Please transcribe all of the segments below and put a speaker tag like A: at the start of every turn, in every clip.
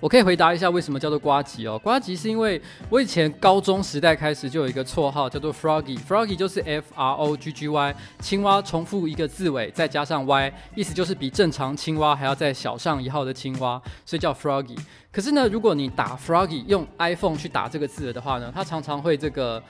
A: 我可以回答一下为什么叫做瓜吉哦？瓜吉是因为我以前高中时代开始就有一个绰号叫做 Froggy，Froggy 就是 F R O G G Y，青蛙重复一个字尾再加上 Y，意思就是比正常青蛙还要再小上一号的青蛙，所以叫 Froggy。可是呢，如果你打 Froggy 用 iPhone 去打这个字的话呢，它常常会这个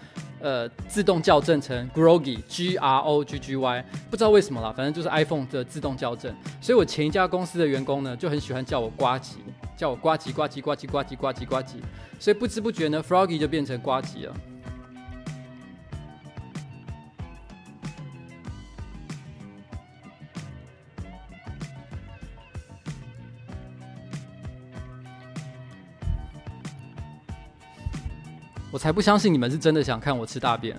A: 呃自动校正成 Groggy，G R O G G Y，不知道为什么啦，反正就是 iPhone 的自动校正。所以我前一家公司的员工呢就很喜欢叫我瓜吉。叫我呱唧呱唧呱唧呱唧呱唧呱唧，所以不知不觉呢，Froggy 就变成呱唧了。我才不相信你们是真的想看我吃大便。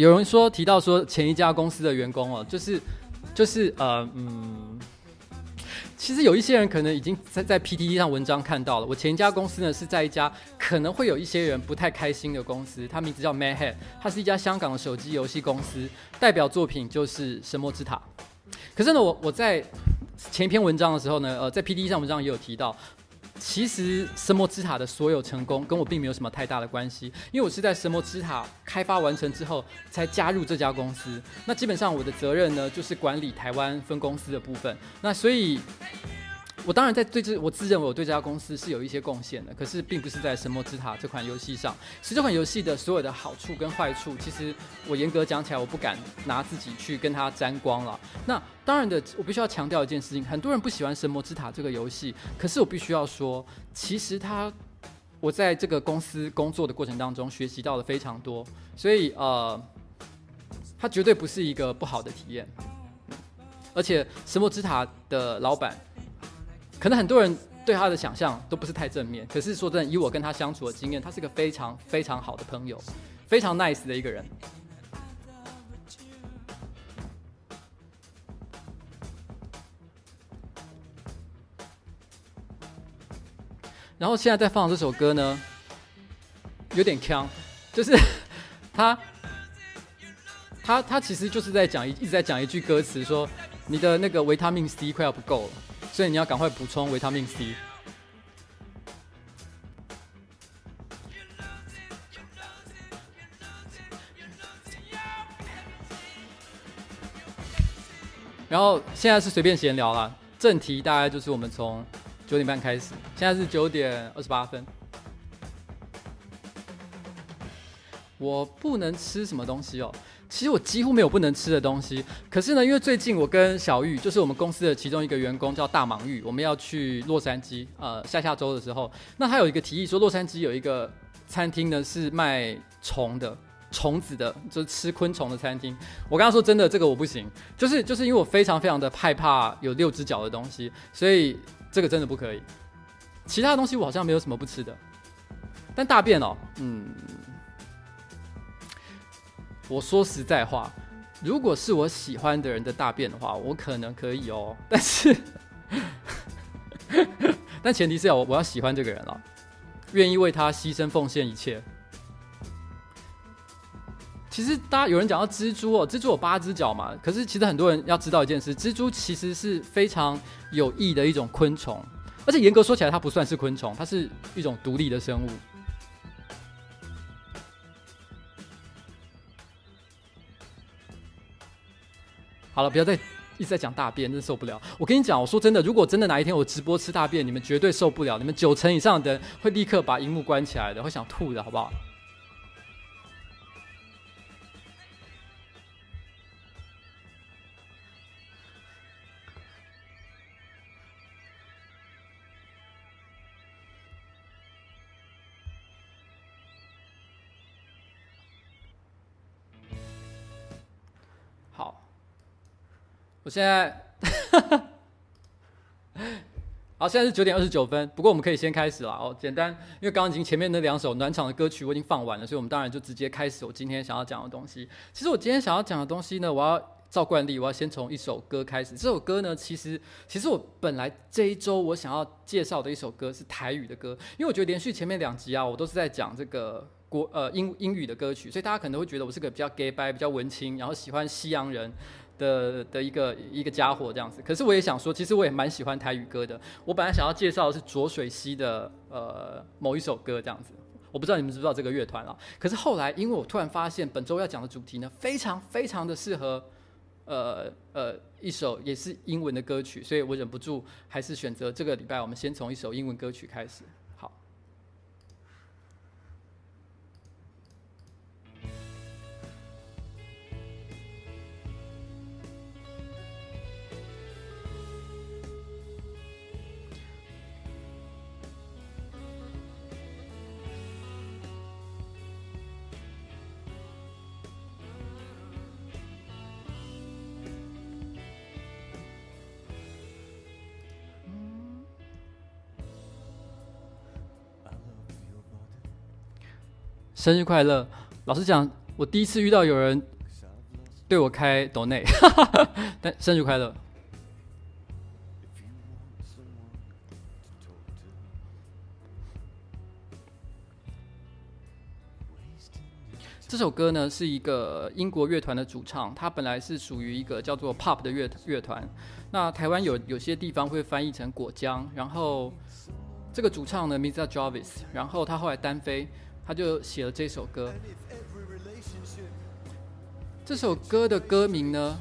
A: 有人说提到说前一家公司的员工哦，就是就是呃嗯，其实有一些人可能已经在在 PTT 上文章看到了。我前一家公司呢是在一家可能会有一些人不太开心的公司，它名字叫 Madhead，它是一家香港的手机游戏公司，代表作品就是《神魔之塔》。可是呢，我我在前一篇文章的时候呢，呃，在 PTT 上文章也有提到。其实神魔之塔的所有成功跟我并没有什么太大的关系，因为我是在神魔之塔开发完成之后才加入这家公司。那基本上我的责任呢，就是管理台湾分公司的部分。那所以。我当然在对这，我自认为我对这家公司是有一些贡献的，可是并不是在《神魔之塔》这款游戏上。其实这款游戏的所有的好处跟坏处，其实我严格讲起来，我不敢拿自己去跟它沾光了。那当然的，我必须要强调一件事情：很多人不喜欢《神魔之塔》这个游戏，可是我必须要说，其实它，我在这个公司工作的过程当中学习到了非常多，所以呃，它绝对不是一个不好的体验。而且《神魔之塔》的老板。可能很多人对他的想象都不是太正面，可是说真的，以我跟他相处的经验，他是个非常非常好的朋友，非常 nice 的一个人。然后现在在放这首歌呢，有点锵，就是 他他他其实就是在讲一一直在讲一句歌词，说你的那个维他命 C 快要不够了。所以你要赶快补充维他命 C。然后现在是随便闲聊啦，正题大概就是我们从九点半开始，现在是九点二十八分。我不能吃什么东西哦。其实我几乎没有不能吃的东西，可是呢，因为最近我跟小玉，就是我们公司的其中一个员工叫大忙玉，我们要去洛杉矶，呃，下下周的时候，那他有一个提议说，洛杉矶有一个餐厅呢是卖虫的，虫子的，就是吃昆虫的餐厅。我跟他说真的，这个我不行，就是就是因为我非常非常的害怕有六只脚的东西，所以这个真的不可以。其他东西我好像没有什么不吃的，但大便哦，嗯。我说实在话，如果是我喜欢的人的大便的话，我可能可以哦。但是，但前提是要我我要喜欢这个人了，愿意为他牺牲奉献一切。其实，大家有人讲到蜘蛛哦，蜘蛛有八只脚嘛。可是，其实很多人要知道一件事，蜘蛛其实是非常有益的一种昆虫，而且严格说起来，它不算是昆虫，它是一种独立的生物。好了，不要再一直在讲大便，真的受不了。我跟你讲，我说真的，如果真的哪一天我直播吃大便，你们绝对受不了，你们九成以上的人会立刻把荧幕关起来的，会想吐的，好不好？现在，好，现在是九点二十九分，不过我们可以先开始了哦。简单，因为刚刚已经前面那两首暖场的歌曲我已经放完了，所以我们当然就直接开始我今天想要讲的东西。其实我今天想要讲的东西呢，我要照惯例，我要先从一首歌开始。这首歌呢，其实其实我本来这一周我想要介绍的一首歌是台语的歌，因为我觉得连续前面两集啊，我都是在讲这个国呃英英语的歌曲，所以大家可能会觉得我是个比较 gay 掰、比较文青，然后喜欢西洋人。的的一个一个家伙这样子，可是我也想说，其实我也蛮喜欢台语歌的。我本来想要介绍的是浊水溪的呃某一首歌这样子，我不知道你们知不知道这个乐团啊？可是后来，因为我突然发现本周要讲的主题呢，非常非常的适合呃呃一首也是英文的歌曲，所以我忍不住还是选择这个礼拜我们先从一首英文歌曲开始。生日快乐！老实讲，我第一次遇到有人对我开抖内，但生日快乐。这首歌呢是一个英国乐团的主唱，他本来是属于一个叫做 Pop 的乐乐团。那台湾有有些地方会翻译成果浆，然后这个主唱呢名字叫 Jarvis，然后他后来单飞。他就写了这首歌。这首歌的歌名呢？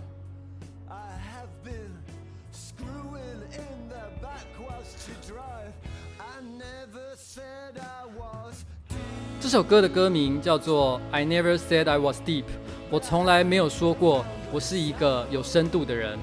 A: 这首歌的歌名叫做《I Never Said I Was Deep》。我从来没有说过我是一个有深度的人。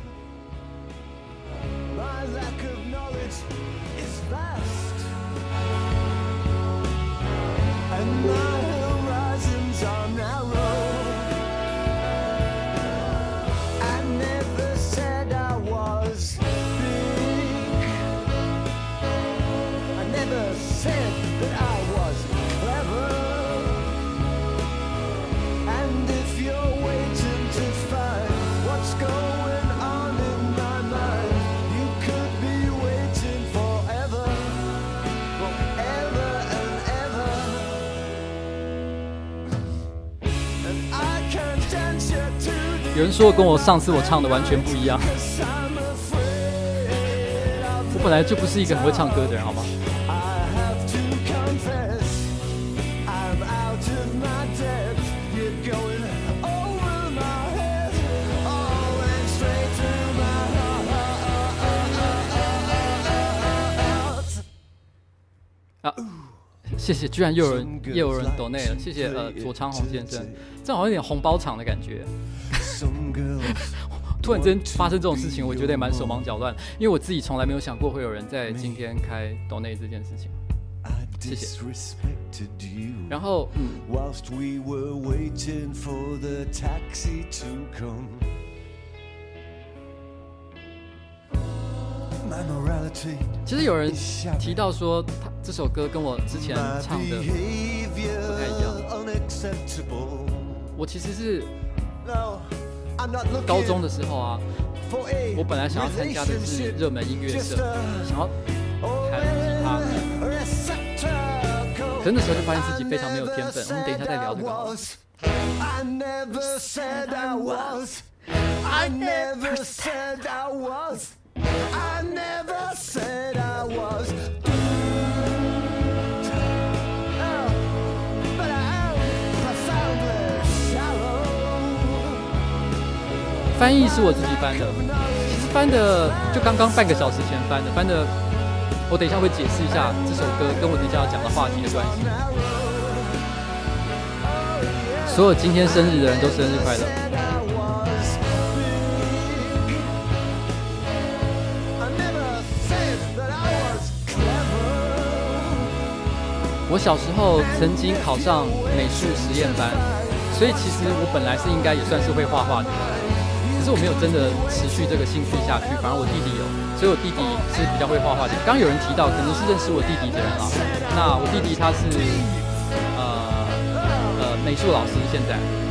A: 有人说跟我上次我唱的完全不一样，我本来就不是一个很会唱歌的人，好吗？啊，谢谢，居然又有人又有人抖内了，谢谢呃左昌宏先生，这好像有点红包场的感觉。突然间发生这种事情，我觉得也蛮手忙脚乱，因为我自己从来没有想过会有人在今天开抖内这件事情。谢谢。然后，嗯，其实有人提到说，他这首歌跟我之前唱的不太一样。我其实是。高中的时候啊，我本来想要参加的是热门音乐社，想要弹吉他，可是那时候就发现自己非常没有天分。我们等一下再聊这个。翻译是我自己翻的，其实翻的就刚刚半个小时前翻的，翻的我等一下会解释一下这首歌跟我等一下要讲的话题的关系。所有今天生日的人都生日快乐。我小时候曾经考上美术实验班，所以其实我本来是应该也算是会画画的。是我没有真的持续这个兴趣下去，反而我弟弟有，所以我弟弟是比较会画画的。刚刚有人提到，可能是认识我弟弟的人啊。那我弟弟他是呃呃美术老师，现在。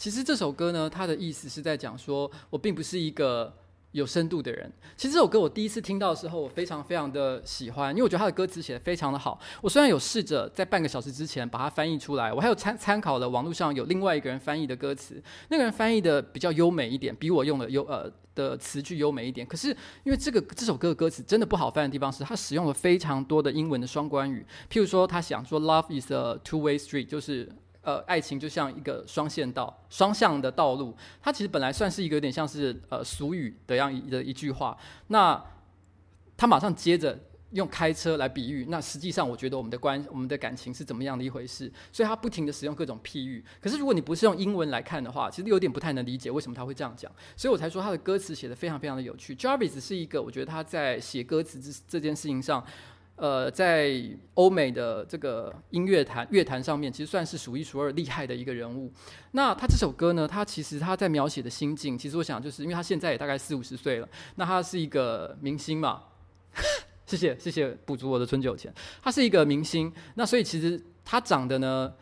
A: 其实这首歌呢，它的意思是在讲说，我并不是一个有深度的人。其实这首歌我第一次听到的时候，我非常非常的喜欢，因为我觉得它的歌词写得非常的好。我虽然有试着在半个小时之前把它翻译出来，我还有参参考了网络上有另外一个人翻译的歌词，那个人翻译的比较优美一点，比我用的优呃的词句优美一点。可是因为这个这首歌的歌词真的不好翻的地方是，它使用了非常多的英文的双关语，譬如说他想说 “Love is a two-way street”，就是。呃，爱情就像一个双线道、双向的道路。它其实本来算是一个有点像是呃俗语的样一的一句话。那他马上接着用开车来比喻。那实际上，我觉得我们的关、我们的感情是怎么样的一回事？所以他不停地使用各种譬喻。可是如果你不是用英文来看的话，其实有点不太能理解为什么他会这样讲。所以我才说他的歌词写得非常非常的有趣。Jarvis 是一个，我觉得他在写歌词这这件事情上。呃，在欧美的这个音乐坛乐坛上面，其实算是数一数二厉害的一个人物。那他这首歌呢，他其实他在描写的心境，其实我想就是因为他现在也大概四五十岁了，那他是一个明星嘛，谢谢谢谢补足我的春酒钱，他是一个明星，那所以其实他长得呢。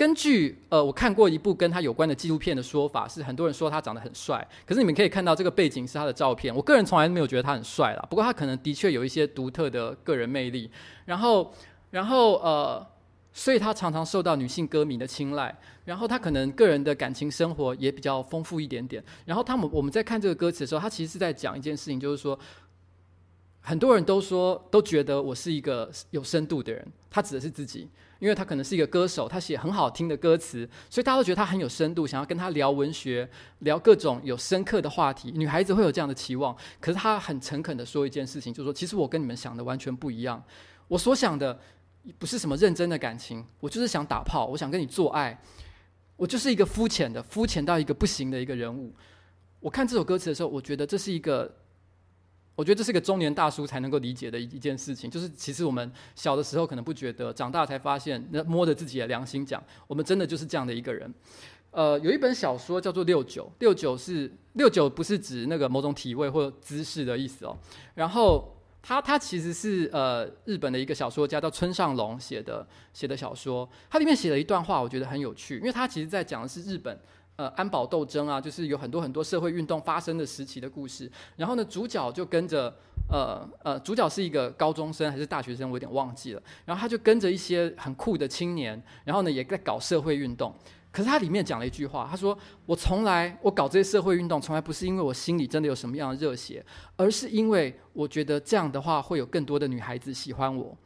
A: 根据呃，我看过一部跟他有关的纪录片的说法，是很多人说他长得很帅。可是你们可以看到这个背景是他的照片，我个人从来没有觉得他很帅啦。不过他可能的确有一些独特的个人魅力。然后，然后呃，所以他常常受到女性歌迷的青睐。然后他可能个人的感情生活也比较丰富一点点。然后他们我们在看这个歌词的时候，他其实是在讲一件事情，就是说，很多人都说都觉得我是一个有深度的人，他指的是自己。因为他可能是一个歌手，他写很好听的歌词，所以大家都觉得他很有深度，想要跟他聊文学，聊各种有深刻的话题。女孩子会有这样的期望，可是他很诚恳地说一件事情，就是说，其实我跟你们想的完全不一样。我所想的不是什么认真的感情，我就是想打炮，我想跟你做爱，我就是一个肤浅的、肤浅到一个不行的一个人物。我看这首歌词的时候，我觉得这是一个。我觉得这是个中年大叔才能够理解的一一件事情，就是其实我们小的时候可能不觉得，长大才发现，那摸着自己的良心讲，我们真的就是这样的一个人。呃，有一本小说叫做《六九》，六九是六九，不是指那个某种体位或姿势的意思哦。然后他他其实是呃日本的一个小说家叫村上隆写的写的小说，它里面写了一段话，我觉得很有趣，因为他其实在讲的是日本。呃，安保斗争啊，就是有很多很多社会运动发生的时期的故事。然后呢，主角就跟着，呃呃，主角是一个高中生还是大学生，我有点忘记了。然后他就跟着一些很酷的青年，然后呢也在搞社会运动。可是他里面讲了一句话，他说：“我从来我搞这些社会运动，从来不是因为我心里真的有什么样的热血，而是因为我觉得这样的话会有更多的女孩子喜欢我。”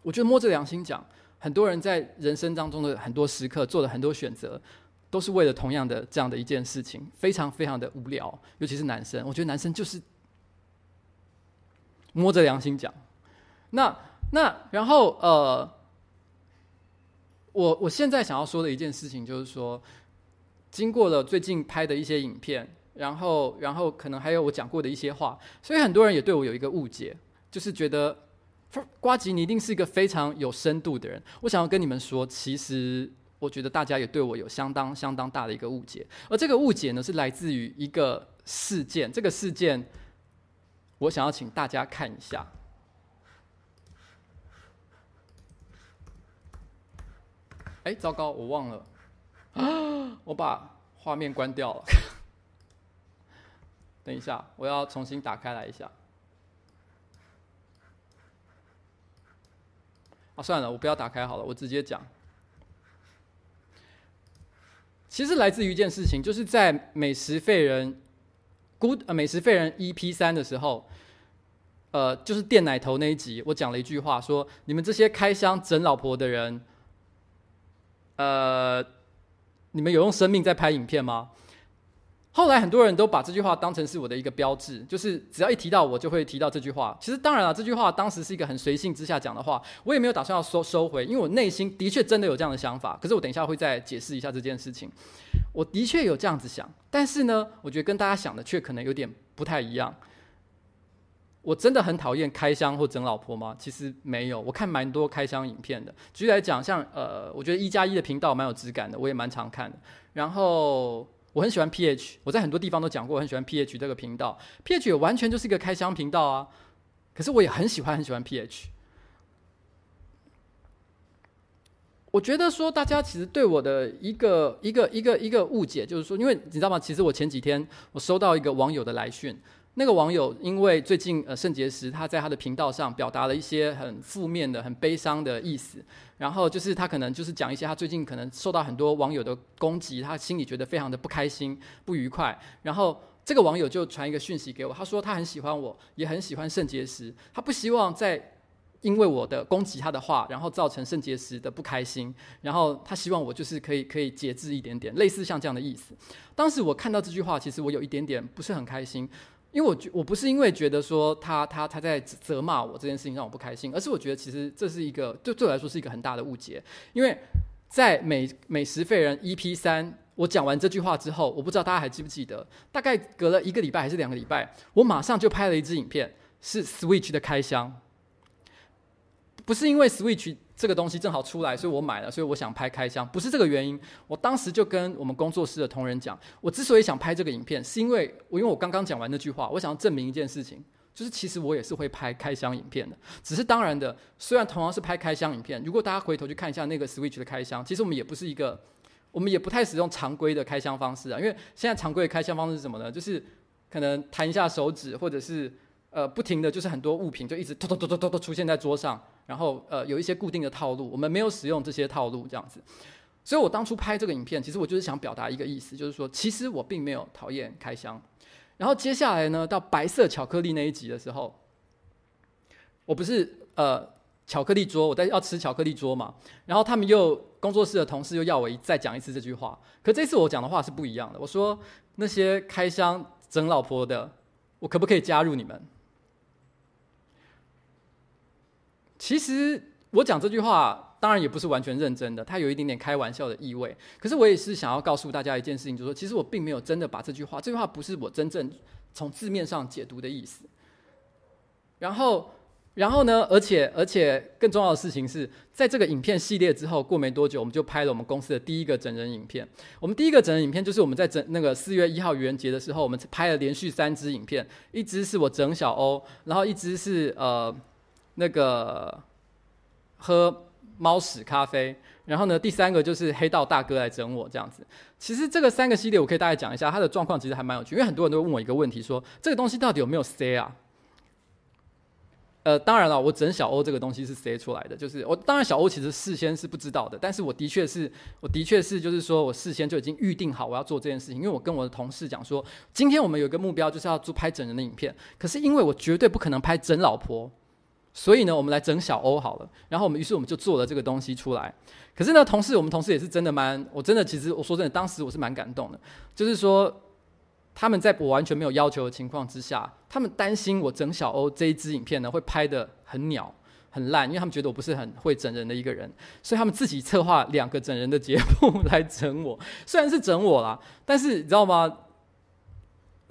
A: 我觉得摸着良心讲。很多人在人生当中的很多时刻做了很多选择，都是为了同样的这样的一件事情，非常非常的无聊。尤其是男生，我觉得男生就是摸着良心讲。那那然后呃，我我现在想要说的一件事情就是说，经过了最近拍的一些影片，然后然后可能还有我讲过的一些话，所以很多人也对我有一个误解，就是觉得。呱吉，你一定是一个非常有深度的人。我想要跟你们说，其实我觉得大家也对我有相当相当大的一个误解。而这个误解呢，是来自于一个事件。这个事件，我想要请大家看一下。哎，糟糕，我忘了，啊，我把画面关掉了。等一下，我要重新打开来一下。啊，算了，我不要打开好了，我直接讲。其实来自于一件事情，就是在美食废人 Good 呃美食废人 EP 三的时候，呃，就是电奶头那一集，我讲了一句话，说你们这些开箱整老婆的人，呃，你们有用生命在拍影片吗？后来很多人都把这句话当成是我的一个标志，就是只要一提到我就会提到这句话。其实当然了，这句话当时是一个很随性之下讲的话，我也没有打算要收收回，因为我内心的确真的有这样的想法。可是我等一下会再解释一下这件事情。我的确有这样子想，但是呢，我觉得跟大家想的却可能有点不太一样。我真的很讨厌开箱或整老婆吗？其实没有，我看蛮多开箱影片的。举例来讲，像呃，我觉得一加一的频道蛮有质感的，我也蛮常看的。然后。我很喜欢 PH，我在很多地方都讲过，我很喜欢 PH 这个频道。PH 也完全就是一个开箱频道啊，可是我也很喜欢很喜欢 PH。我觉得说大家其实对我的一个一个一个一个误解，就是说，因为你知道吗？其实我前几天我收到一个网友的来讯。那个网友因为最近呃肾结石他在他的频道上表达了一些很负面的、很悲伤的意思，然后就是他可能就是讲一些他最近可能受到很多网友的攻击，他心里觉得非常的不开心、不愉快。然后这个网友就传一个讯息给我，他说他很喜欢我，也很喜欢肾结石，他不希望再因为我的攻击他的话，然后造成肾结石的不开心。然后他希望我就是可以可以节制一点点，类似像这样的意思。当时我看到这句话，其实我有一点点不是很开心。因为我觉我不是因为觉得说他他他在责骂我这件事情让我不开心，而是我觉得其实这是一个对对我来说是一个很大的误解。因为在美美食废人 EP 三，我讲完这句话之后，我不知道大家还记不记得，大概隔了一个礼拜还是两个礼拜，我马上就拍了一支影片，是 Switch 的开箱，不是因为 Switch。这个东西正好出来，所以我买了，所以我想拍开箱，不是这个原因。我当时就跟我们工作室的同仁讲，我之所以想拍这个影片，是因为我因为我刚刚讲完那句话，我想要证明一件事情，就是其实我也是会拍开箱影片的。只是当然的，虽然同样是拍开箱影片，如果大家回头去看一下那个 Switch 的开箱，其实我们也不是一个，我们也不太使用常规的开箱方式啊。因为现在常规的开箱方式是什么呢？就是可能弹一下手指，或者是呃不停的就是很多物品就一直突突突突突突出现在桌上。然后呃有一些固定的套路，我们没有使用这些套路这样子，所以我当初拍这个影片，其实我就是想表达一个意思，就是说其实我并没有讨厌开箱。然后接下来呢，到白色巧克力那一集的时候，我不是呃巧克力桌，我在要吃巧克力桌嘛，然后他们又工作室的同事又要我一再讲一次这句话，可这次我讲的话是不一样的，我说那些开箱整老婆的，我可不可以加入你们？其实我讲这句话，当然也不是完全认真的，它有一点点开玩笑的意味。可是我也是想要告诉大家一件事情，就是说，其实我并没有真的把这句话，这句话不是我真正从字面上解读的意思。然后，然后呢，而且而且更重要的事情是，在这个影片系列之后，过没多久，我们就拍了我们公司的第一个整人影片。我们第一个整人影片就是我们在整那个四月一号愚人节的时候，我们拍了连续三支影片，一支是我整小欧，然后一支是呃。那个喝猫屎咖啡，然后呢，第三个就是黑道大哥来整我这样子。其实这个三个系列我可以大概讲一下，它的状况其实还蛮有趣，因为很多人都问我一个问题说，这个东西到底有没有 C 啊？呃，当然了，我整小欧这个东西是 C 出来的，就是我当然小欧其实事先是不知道的，但是我的确是，我的确是就是说我事先就已经预定好我要做这件事情，因为我跟我的同事讲说，今天我们有一个目标就是要做拍整人的影片，可是因为我绝对不可能拍整老婆。所以呢，我们来整小欧好了。然后我们于是我们就做了这个东西出来。可是呢，同事我们同事也是真的蛮，我真的其实我说真的，当时我是蛮感动的。就是说，他们在我完全没有要求的情况之下，他们担心我整小欧这一支影片呢会拍得很鸟、很烂，因为他们觉得我不是很会整人的一个人，所以他们自己策划两个整人的节目来整我。虽然是整我啦，但是你知道吗？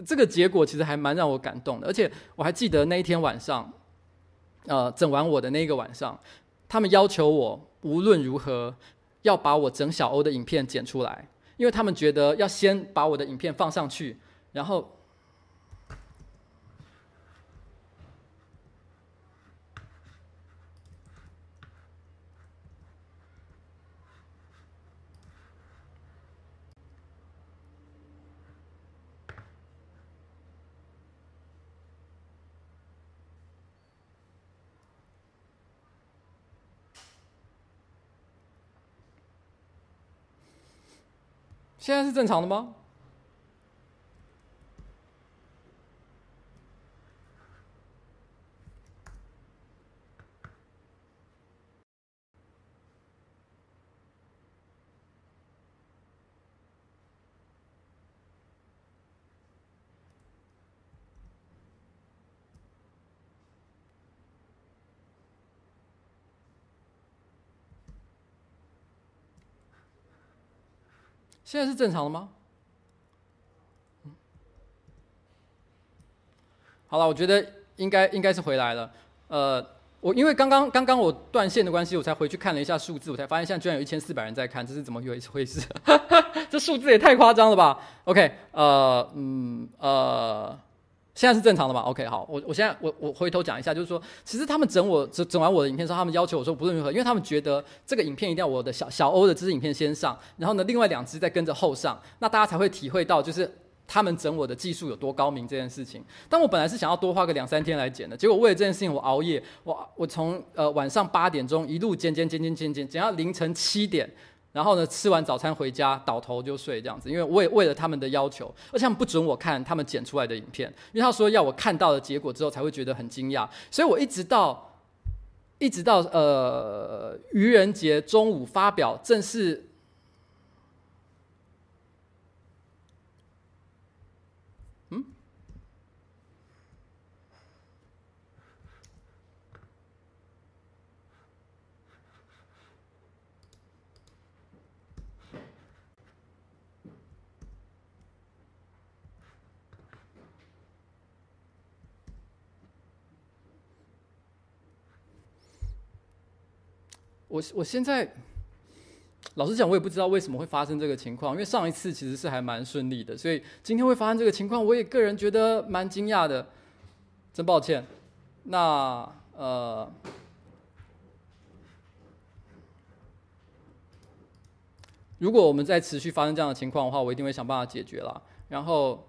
A: 这个结果其实还蛮让我感动的。而且我还记得那一天晚上。呃，整完我的那个晚上，他们要求我无论如何要把我整小欧的影片剪出来，因为他们觉得要先把我的影片放上去，然后。现在是正常的吗？现在是正常的吗？好了，我觉得应该应该是回来了。呃，我因为刚刚刚刚我断线的关系，我才回去看了一下数字，我才发现现在居然有一千四百人在看，这是怎么一回事？这数字也太夸张了吧？OK，呃，嗯，呃。现在是正常的吗？OK，好，我我现在我我回头讲一下，就是说，其实他们整我整整完我的影片之后，他们要求我说不论如何，因为他们觉得这个影片一定要我的小小欧的这支影片先上，然后呢，另外两支再跟着后上，那大家才会体会到就是他们整我的技术有多高明这件事情。但我本来是想要多花个两三天来剪的，结果为了这件事情我熬夜，我我从呃晚上八点钟一路剪剪剪剪剪剪剪到凌晨七点。然后呢，吃完早餐回家，倒头就睡这样子，因为为为了他们的要求，而且他们不准我看他们剪出来的影片，因为他说要我看到了结果之后才会觉得很惊讶，所以我一直到一直到呃愚人节中午发表正式。我我现在老实讲，我也不知道为什么会发生这个情况，因为上一次其实是还蛮顺利的，所以今天会发生这个情况，我也个人觉得蛮惊讶的，真抱歉。那呃，如果我们再持续发生这样的情况的话，我一定会想办法解决了。然后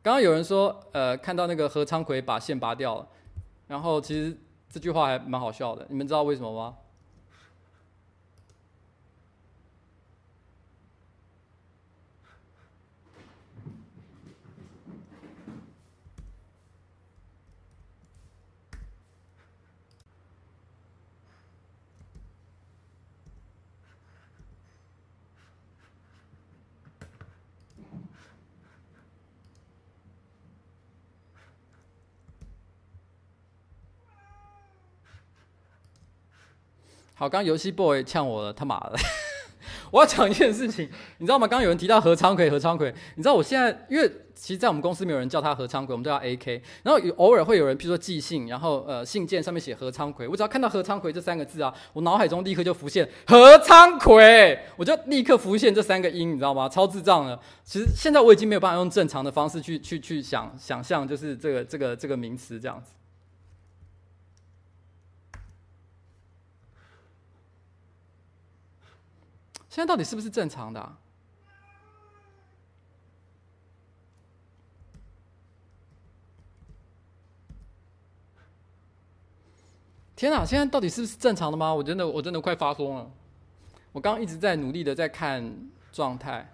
A: 刚刚有人说，呃，看到那个何昌奎把线拔掉了，然后其实这句话还蛮好笑的，你们知道为什么吗？好，刚游戏 boy 呛我了，他妈的！我要讲一件事情，你知道吗？刚刚有人提到何昌奎，何昌奎，你知道我现在，因为其实，在我们公司没有人叫他何昌奎，我们都叫 AK。然后偶尔会有人，譬如说寄信，然后呃，信件上面写何昌奎，我只要看到何昌奎这三个字啊，我脑海中立刻就浮现何昌奎，我就立刻浮现这三个音，你知道吗？超智障的。其实现在我已经没有办法用正常的方式去去去想想象，就是这个这个这个名词这样子。现在到底是不是正常的？天哪！现在到底是不是正常的吗？我真的，我真的快发疯了。我刚刚一直在努力的在看状态。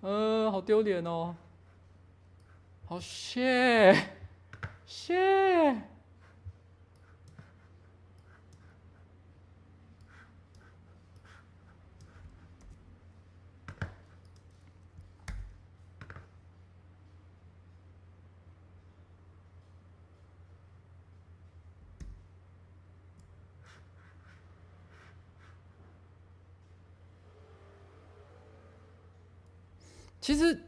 A: 嗯，好丢脸哦。好谢谢。其实，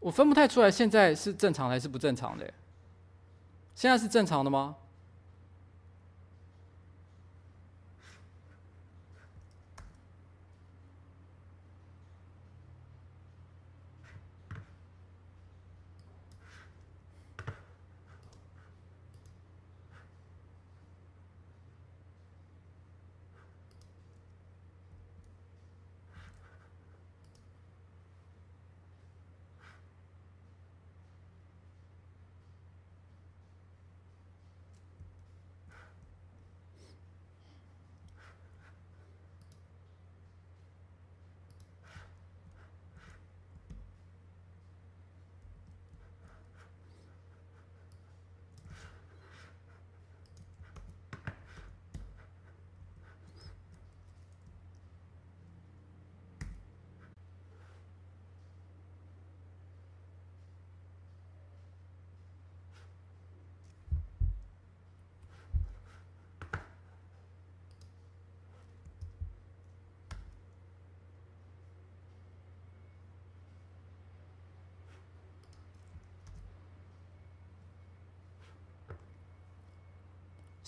A: 我分不太出来，现在是正常还是不正常的？现在是正常的吗？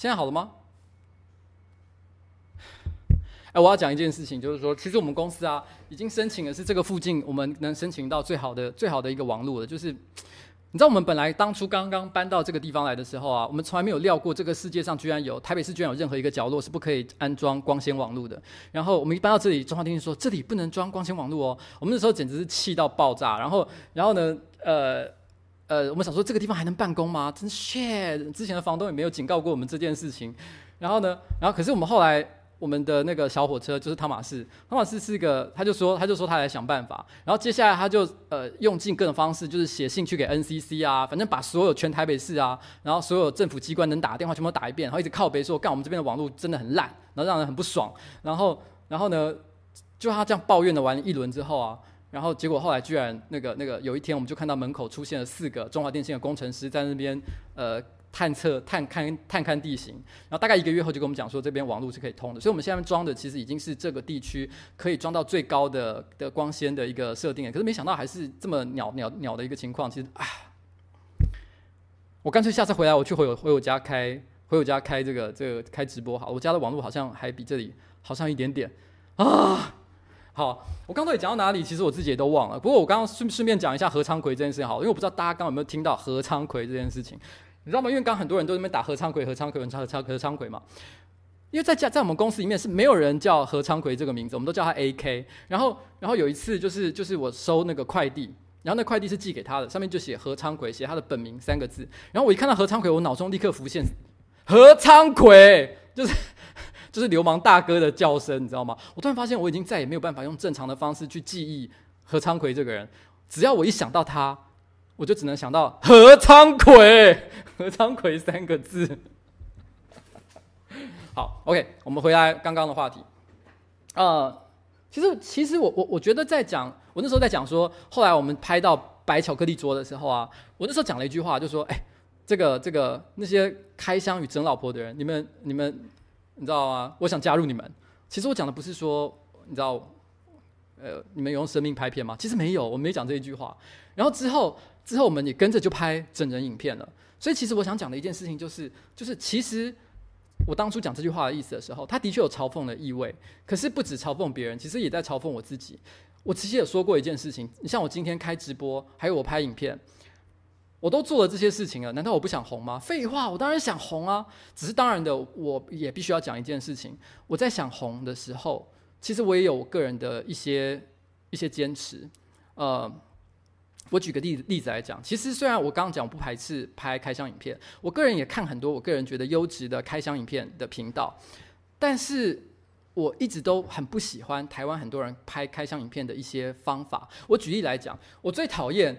A: 现在好了吗？哎，我要讲一件事情，就是说，其实我们公司啊，已经申请的是这个附近我们能申请到最好的、最好的一个网络了。就是，你知道，我们本来当初刚刚搬到这个地方来的时候啊，我们从来没有料过这个世界上居然有台北市居然有任何一个角落是不可以安装光纤网络的。然后我们一搬到这里，中华电信说这里不能装光纤网络哦。我们那时候简直是气到爆炸。然后，然后呢，呃呃，我们想说这个地方还能办公吗？真 shit！之前的房东也没有警告过我们这件事情。然后呢，然后可是我们后来。我们的那个小火车就是汤马士，汤马士是一个，他就说，他就说他来想办法，然后接下来他就呃用尽各种方式，就是写信去给 NCC 啊，反正把所有全台北市啊，然后所有政府机关能打的电话全部打一遍，然后一直靠北说，干我们这边的网络真的很烂，然后让人很不爽，然后然后呢，就他这样抱怨了完一轮之后啊，然后结果后来居然那个那个有一天我们就看到门口出现了四个中华电信的工程师在那边呃。探测、探勘、探勘地形，然后大概一个月后就跟我们讲说，这边网络是可以通的，所以我们现在装的其实已经是这个地区可以装到最高的的光纤的一个设定了。可是没想到还是这么鸟鸟鸟的一个情况。其实啊，我干脆下次回来我去回我回我家开回我家开这个这个开直播好，我家的网络好像还比这里好上一点点啊。好，我刚刚到底讲到哪里？其实我自己也都忘了。不过我刚刚顺顺便讲一下何昌奎这件事情好，因为我不知道大家刚刚有没有听到何昌奎这件事情。你知道吗？因为刚很多人都在那边打何昌奎、何昌奎、何昌、何昌、何昌魁嘛。因为在家在我们公司里面是没有人叫何昌奎这个名字，我们都叫他 AK。然后，然后有一次就是就是我收那个快递，然后那快递是寄给他的，上面就写何昌奎，写他的本名三个字。然后我一看到何昌奎，我脑中立刻浮现何昌奎，就是就是流氓大哥的叫声，你知道吗？我突然发现我已经再也没有办法用正常的方式去记忆何昌魁这个人，只要我一想到他。我就只能想到何昌魁，何昌魁三个字。好，OK，我们回来刚刚的话题。呃，其实其实我我我觉得在讲，我那时候在讲说，后来我们拍到白巧克力桌的时候啊，我那时候讲了一句话，就说，哎，这个这个那些开箱与整老婆的人，你们你们你知道吗？我想加入你们。其实我讲的不是说，你知道，呃，你们有用生命拍片吗？其实没有，我没讲这一句话。然后之后。之后我们也跟着就拍整人影片了，所以其实我想讲的一件事情就是，就是其实我当初讲这句话的意思的时候，他的确有嘲讽的意味，可是不止嘲讽别人，其实也在嘲讽我自己。我其实也说过一件事情，你像我今天开直播，还有我拍影片，我都做了这些事情了，难道我不想红吗？废话，我当然想红啊！只是当然的，我也必须要讲一件事情，我在想红的时候，其实我也有我个人的一些一些坚持，呃。我举个例子例子来讲，其实虽然我刚刚讲不排斥拍开箱影片，我个人也看很多我个人觉得优质的开箱影片的频道，但是我一直都很不喜欢台湾很多人拍开箱影片的一些方法。我举例来讲，我最讨厌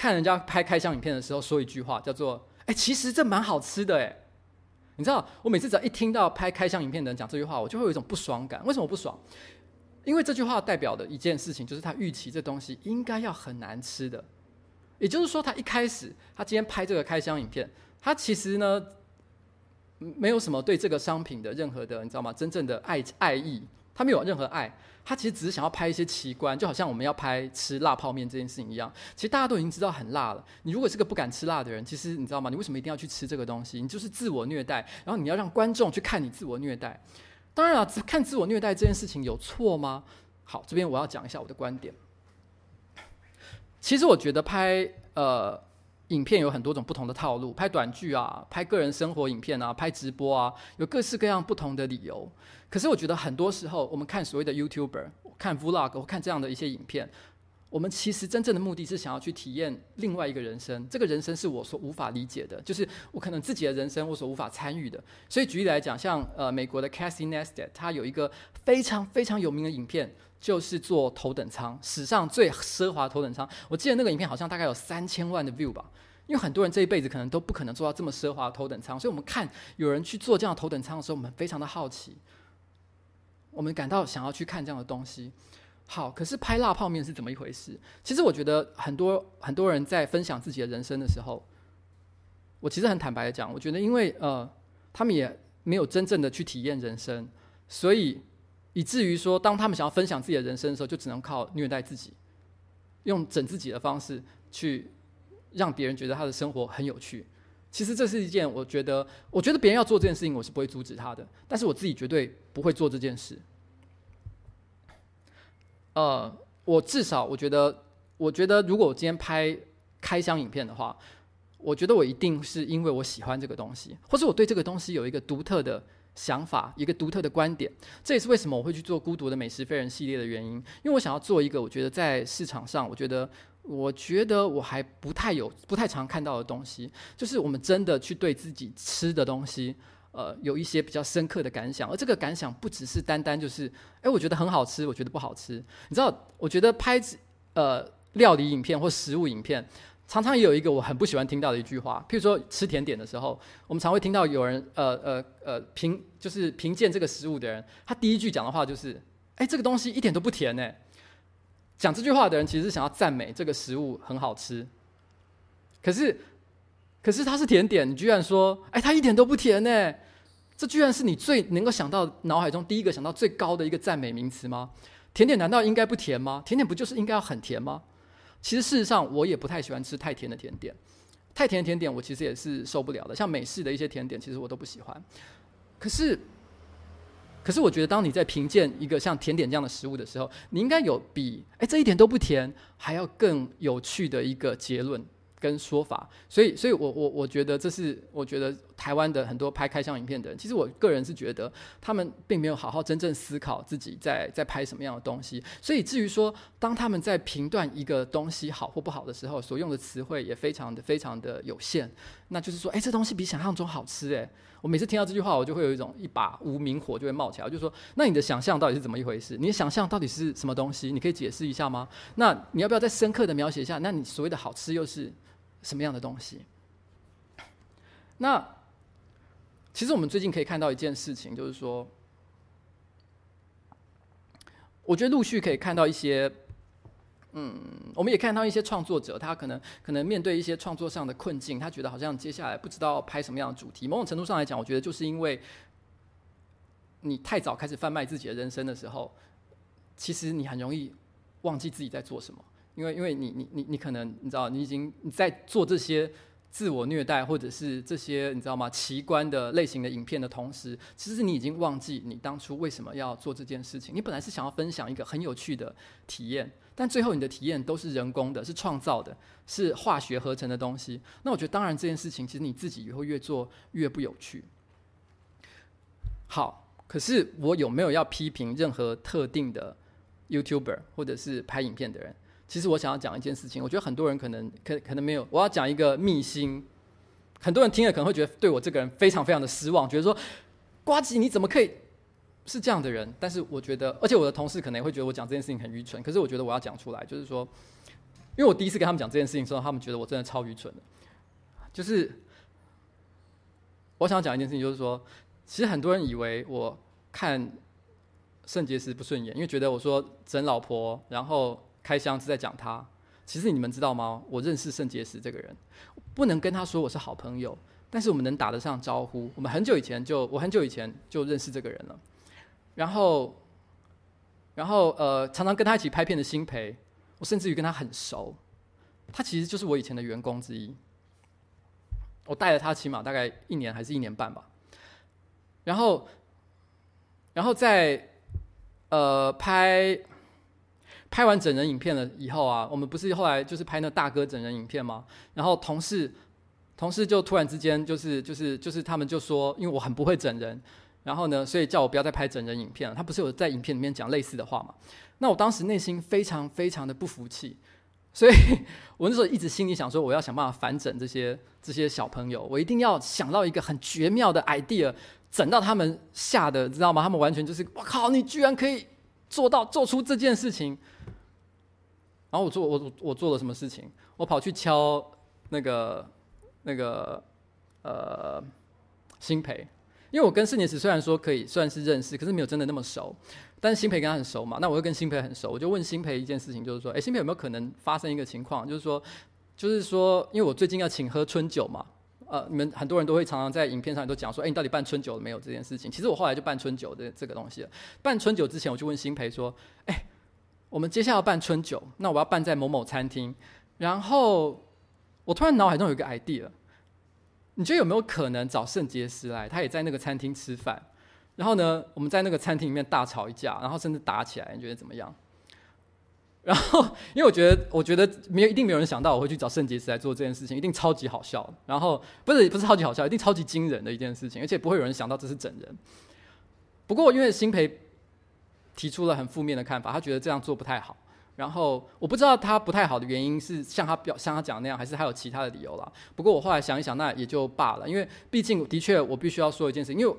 A: 看人家拍开箱影片的时候说一句话，叫做“哎，其实这蛮好吃的”。哎，你知道，我每次只要一听到拍开箱影片的人讲这句话，我就会有一种不爽感。为什么不爽？因为这句话代表的一件事情，就是他预期这东西应该要很难吃的，也就是说，他一开始他今天拍这个开箱影片，他其实呢没有什么对这个商品的任何的，你知道吗？真正的爱爱意，他没有任何爱，他其实只是想要拍一些奇观，就好像我们要拍吃辣泡面这件事情一样。其实大家都已经知道很辣了，你如果是个不敢吃辣的人，其实你知道吗？你为什么一定要去吃这个东西？你就是自我虐待，然后你要让观众去看你自我虐待。当然了，看自我虐待这件事情有错吗？好，这边我要讲一下我的观点。其实我觉得拍呃影片有很多种不同的套路，拍短剧啊，拍个人生活影片啊，拍直播啊，有各式各样不同的理由。可是我觉得很多时候，我们看所谓的 YouTuber，看 Vlog，看这样的一些影片。我们其实真正的目的是想要去体验另外一个人生，这个人生是我所无法理解的，就是我可能自己的人生我所无法参与的。所以举例来讲，像呃美国的 Cassie Nested，他有一个非常非常有名的影片，就是坐头等舱，史上最奢华头等舱。我记得那个影片好像大概有三千万的 view 吧，因为很多人这一辈子可能都不可能坐到这么奢华的头等舱，所以我们看有人去坐这样头等舱的时候，我们非常的好奇，我们感到想要去看这样的东西。好，可是拍辣泡面是怎么一回事？其实我觉得很多很多人在分享自己的人生的时候，我其实很坦白的讲，我觉得因为呃，他们也没有真正的去体验人生，所以以至于说，当他们想要分享自己的人生的时候，就只能靠虐待自己，用整自己的方式去让别人觉得他的生活很有趣。其实这是一件我觉得，我觉得别人要做这件事情，我是不会阻止他的，但是我自己绝对不会做这件事。呃，我至少我觉得，我觉得如果我今天拍开箱影片的话，我觉得我一定是因为我喜欢这个东西，或者我对这个东西有一个独特的想法，一个独特的观点。这也是为什么我会去做孤独的美食废人系列的原因，因为我想要做一个我觉得在市场上，我觉得。我觉得我还不太有、不太常看到的东西，就是我们真的去对自己吃的东西，呃，有一些比较深刻的感想。而这个感想不只是单单就是，哎，我觉得很好吃，我觉得不好吃。你知道，我觉得拍呃料理影片或食物影片，常常也有一个我很不喜欢听到的一句话。譬如说吃甜点的时候，我们常会听到有人呃呃呃评，就是评鉴这个食物的人，他第一句讲的话就是，哎，这个东西一点都不甜呢。讲这句话的人其实是想要赞美这个食物很好吃，可是，可是它是甜点，你居然说，哎，它一点都不甜呢？这居然是你最能够想到脑海中第一个想到最高的一个赞美名词吗？甜点难道应该不甜吗？甜点不就是应该要很甜吗？其实事实上，我也不太喜欢吃太甜的甜点，太甜的甜点我其实也是受不了的。像美式的一些甜点，其实我都不喜欢。可是。可是我觉得，当你在评鉴一个像甜点这样的食物的时候，你应该有比“哎，这一点都不甜”还要更有趣的一个结论跟说法。所以，所以我我我觉得这是我觉得台湾的很多拍开箱影片的人，其实我个人是觉得他们并没有好好真正思考自己在在拍什么样的东西。所以至于说，当他们在评断一个东西好或不好的时候，所用的词汇也非常的非常的有限。那就是说，哎，这东西比想象中好吃，哎。我每次听到这句话，我就会有一种一把无名火就会冒起来，就是说，那你的想象到底是怎么一回事？你的想象到底是什么东西？你可以解释一下吗？那你要不要再深刻的描写一下？那你所谓的好吃又是什么样的东西？那其实我们最近可以看到一件事情，就是说，我觉得陆续可以看到一些。嗯，我们也看到一些创作者，他可能可能面对一些创作上的困境，他觉得好像接下来不知道拍什么样的主题。某种程度上来讲，我觉得就是因为你太早开始贩卖自己的人生的时候，其实你很容易忘记自己在做什么，因为因为你你你你可能你知道你已经你在做这些。自我虐待，或者是这些你知道吗？奇观的类型的影片的同时，其实你已经忘记你当初为什么要做这件事情。你本来是想要分享一个很有趣的体验，但最后你的体验都是人工的，是创造的，是化学合成的东西。那我觉得，当然这件事情其实你自己以后越做越不有趣。好，可是我有没有要批评任何特定的 YouTuber 或者是拍影片的人？其实我想要讲一件事情，我觉得很多人可能可可能没有。我要讲一个秘辛，很多人听了可能会觉得对我这个人非常非常的失望，觉得说瓜吉你怎么可以是这样的人？但是我觉得，而且我的同事可能会觉得我讲这件事情很愚蠢。可是我觉得我要讲出来，就是说，因为我第一次跟他们讲这件事情的时候，他们觉得我真的超愚蠢的。就是我想讲一件事情，就是说，其实很多人以为我看圣结石不顺眼，因为觉得我说整老婆，然后。开箱是在讲他，其实你们知道吗？我认识圣结石这个人，不能跟他说我是好朋友，但是我们能打得上招呼。我们很久以前就，我很久以前就认识这个人了。然后，然后呃，常常跟他一起拍片的新培，我甚至于跟他很熟。他其实就是我以前的员工之一，我带了他起码大概一年还是一年半吧。然后，然后在呃拍。拍完整人影片了以后啊，我们不是后来就是拍那大哥整人影片吗？然后同事，同事就突然之间就是就是就是他们就说，因为我很不会整人，然后呢，所以叫我不要再拍整人影片了。他不是有在影片里面讲类似的话吗？那我当时内心非常非常的不服气，所以 我那时候一直心里想说，我要想办法反整这些这些小朋友，我一定要想到一个很绝妙的 idea，整到他们吓得知道吗？他们完全就是我靠，你居然可以做到做出这件事情。然后我做我我做了什么事情？我跑去敲那个那个呃新培，因为我跟圣结石虽然说可以算是认识，可是没有真的那么熟。但是新培跟他很熟嘛，那我又跟新培很熟，我就问新培一件事情，就是说，哎，新培有没有可能发生一个情况，就是说，就是说，因为我最近要请喝春酒嘛，呃，你们很多人都会常常在影片上都讲说，哎，你到底办春酒了没有这件事情？其实我后来就办春酒的这个东西了。办春酒之前，我就问新培说，哎。我们接下来要办春酒，那我要办在某某餐厅。然后我突然脑海中有一个 idea，你觉得有没有可能找圣结石来？他也在那个餐厅吃饭，然后呢，我们在那个餐厅里面大吵一架，然后甚至打起来，你觉得怎么样？然后，因为我觉得，我觉得没有一定没有人想到我会去找圣结石来做这件事情，一定超级好笑。然后不是不是超级好笑，一定超级惊人的一件事情，而且不会有人想到这是整人。不过，因为辛培提出了很负面的看法，他觉得这样做不太好。然后我不知道他不太好的原因是像他表像他讲的那样，还是还有其他的理由啦。不过我后来想一想，那也就罢了，因为毕竟的确我必须要说一件事，因为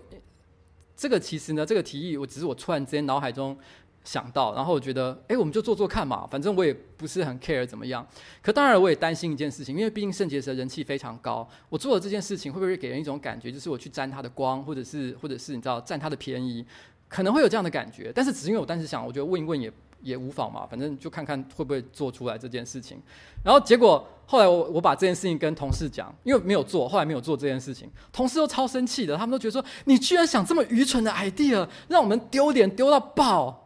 A: 这个其实呢，这个提议我只是我突然之间脑海中。想到，然后我觉得，哎，我们就做做看嘛，反正我也不是很 care 怎么样。可当然，我也担心一件事情，因为毕竟圣结石的人气非常高，我做的这件事情会不会给人一种感觉，就是我去沾他的光，或者是，或者是你知道占他的便宜，可能会有这样的感觉。但是只是因为我当时想，我觉得问一问也也无妨嘛，反正就看看会不会做出来这件事情。然后结果后来我我把这件事情跟同事讲，因为没有做，后来没有做这件事情，同事都超生气的，他们都觉得说，你居然想这么愚蠢的 idea，让我们丢脸丢到爆。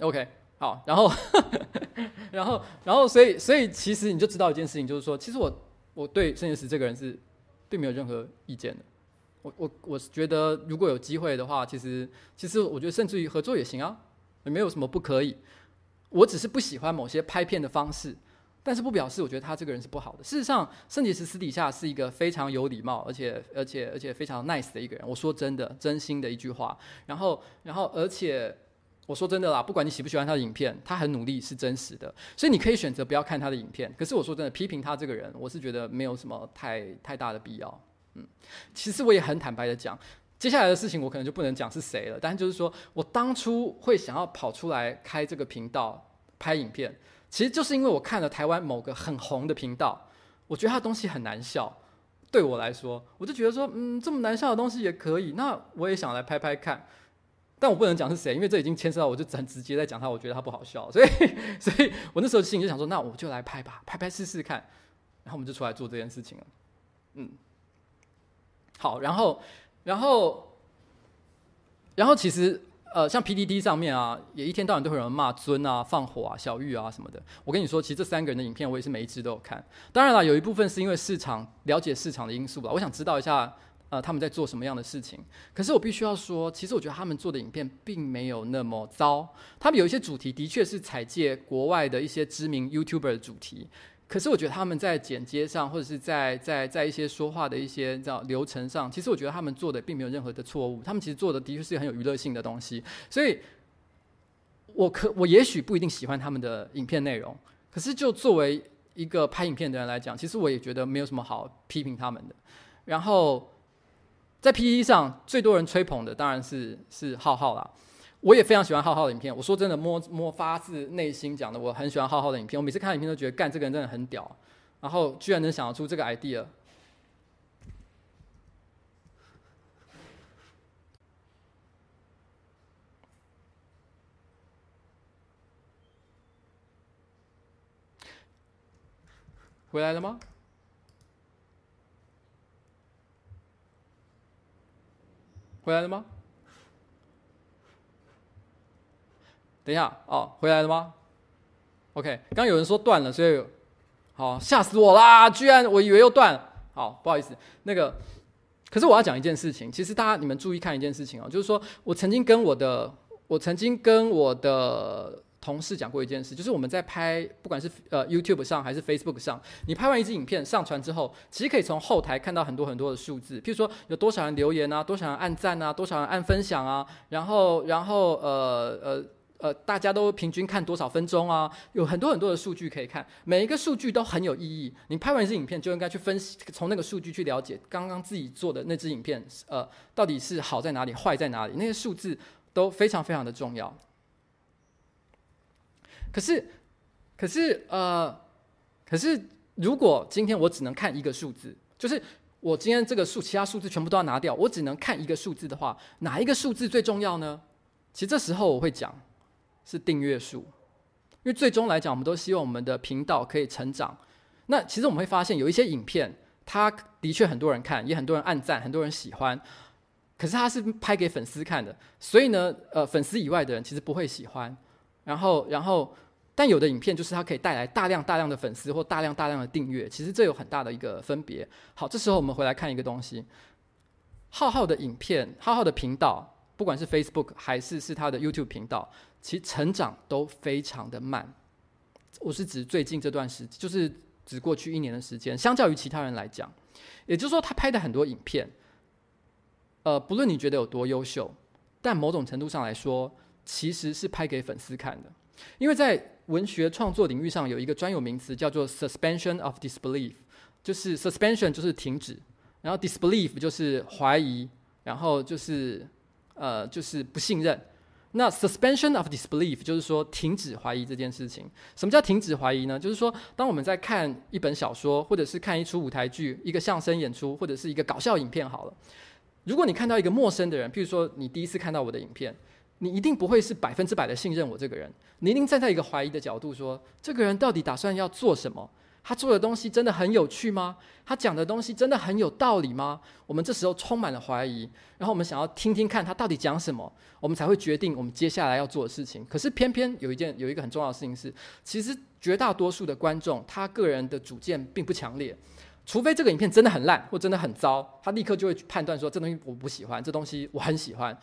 A: OK，好，然后，然后，然后，所以，所以，其实你就知道一件事情，就是说，其实我我对圣结石这个人是并没有任何意见的。我我我是觉得，如果有机会的话，其实其实我觉得，甚至于合作也行啊，也没有什么不可以。我只是不喜欢某些拍片的方式，但是不表示我觉得他这个人是不好的。事实上，圣洁石私底下是一个非常有礼貌，而且而且而且非常 nice 的一个人。我说真的，真心的一句话。然后，然后，而且。我说真的啦，不管你喜不喜欢他的影片，他很努力是真实的，所以你可以选择不要看他的影片。可是我说真的，批评他这个人，我是觉得没有什么太太大的必要。嗯，其实我也很坦白的讲，接下来的事情我可能就不能讲是谁了，但就是说我当初会想要跑出来开这个频道拍影片，其实就是因为我看了台湾某个很红的频道，我觉得他的东西很难笑，对我来说，我就觉得说，嗯，这么难笑的东西也可以，那我也想来拍拍看。但我不能讲是谁，因为这已经牵涉到，我就很直接在讲他，我觉得他不好笑，所以，所以我那时候心里就想说，那我就来拍吧，拍拍试试看，然后我们就出来做这件事情了，嗯，好，然后，然后，然后其实，呃，像 PDD 上面啊，也一天到晚都会有人骂尊啊、放火啊、小玉啊什么的。我跟你说，其实这三个人的影片，我也是每一支都有看。当然了，有一部分是因为市场了解市场的因素吧，我想知道一下。呃，他们在做什么样的事情？可是我必须要说，其实我觉得他们做的影片并没有那么糟。他们有一些主题的确是采借国外的一些知名 YouTuber 的主题，可是我觉得他们在剪接上，或者是在在在一些说话的一些叫流程上，其实我觉得他们做的并没有任何的错误。他们其实做的的确是很有娱乐性的东西。所以，我可我也许不一定喜欢他们的影片内容，可是就作为一个拍影片的人来讲，其实我也觉得没有什么好批评他们的。然后。在 P E 上最多人吹捧的当然是是浩浩啦，我也非常喜欢浩浩的影片。我说真的，摸摸发自内心讲的，我很喜欢浩浩的影片。我每次看影片都觉得，干这个人真的很屌，然后居然能想得出这个 idea。回来了吗？回来了吗？等一下哦，回来了吗？OK，刚有人说断了，所以好吓死我啦！居然我以为又断了。好，不好意思，那个，可是我要讲一件事情。其实大家你们注意看一件事情哦，就是说我曾经跟我的，我曾经跟我的。同事讲过一件事，就是我们在拍，不管是呃 YouTube 上还是 Facebook 上，你拍完一支影片上传之后，其实可以从后台看到很多很多的数字，譬如说有多少人留言啊，多少人按赞啊，多少人按分享啊，然后然后呃呃呃，大家都平均看多少分钟啊，有很多很多的数据可以看，每一个数据都很有意义。你拍完一支影片就应该去分析，从那个数据去了解刚刚自己做的那支影片，呃，到底是好在哪里，坏在哪里，那些数字都非常非常的重要。可是，可是，呃，可是，如果今天我只能看一个数字，就是我今天这个数，其他数字全部都要拿掉，我只能看一个数字的话，哪一个数字最重要呢？其实这时候我会讲是订阅数，因为最终来讲，我们都希望我们的频道可以成长。那其实我们会发现，有一些影片，它的确很多人看，也很多人按赞，很多人喜欢，可是它是拍给粉丝看的，所以呢，呃，粉丝以外的人其实不会喜欢。然后，然后，但有的影片就是它可以带来大量大量的粉丝或大量大量的订阅，其实这有很大的一个分别。好，这时候我们回来看一个东西，浩浩的影片，浩浩的频道，不管是 Facebook 还是是他的 YouTube 频道，其成长都非常的慢。我是指最近这段时间，就是只过去一年的时间，相较于其他人来讲，也就是说他拍的很多影片，呃，不论你觉得有多优秀，但某种程度上来说，其实是拍给粉丝看的。因为在文学创作领域上有一个专有名词叫做 suspension of disbelief，就是 suspension 就是停止，然后 disbelief 就是怀疑，然后就是呃就是不信任。那 suspension of disbelief 就是说停止怀疑这件事情。什么叫停止怀疑呢？就是说当我们在看一本小说，或者是看一出舞台剧、一个相声演出，或者是一个搞笑影片好了，如果你看到一个陌生的人，譬如说你第一次看到我的影片。你一定不会是百分之百的信任我这个人，你一定站在一个怀疑的角度说，这个人到底打算要做什么？他做的东西真的很有趣吗？他讲的东西真的很有道理吗？我们这时候充满了怀疑，然后我们想要听听看他到底讲什么，我们才会决定我们接下来要做的事情。可是偏偏有一件有一个很重要的事情是，其实绝大多数的观众他个人的主见并不强烈，除非这个影片真的很烂或真的很糟，他立刻就会去判断说，这东西我不喜欢，这东西我很喜欢。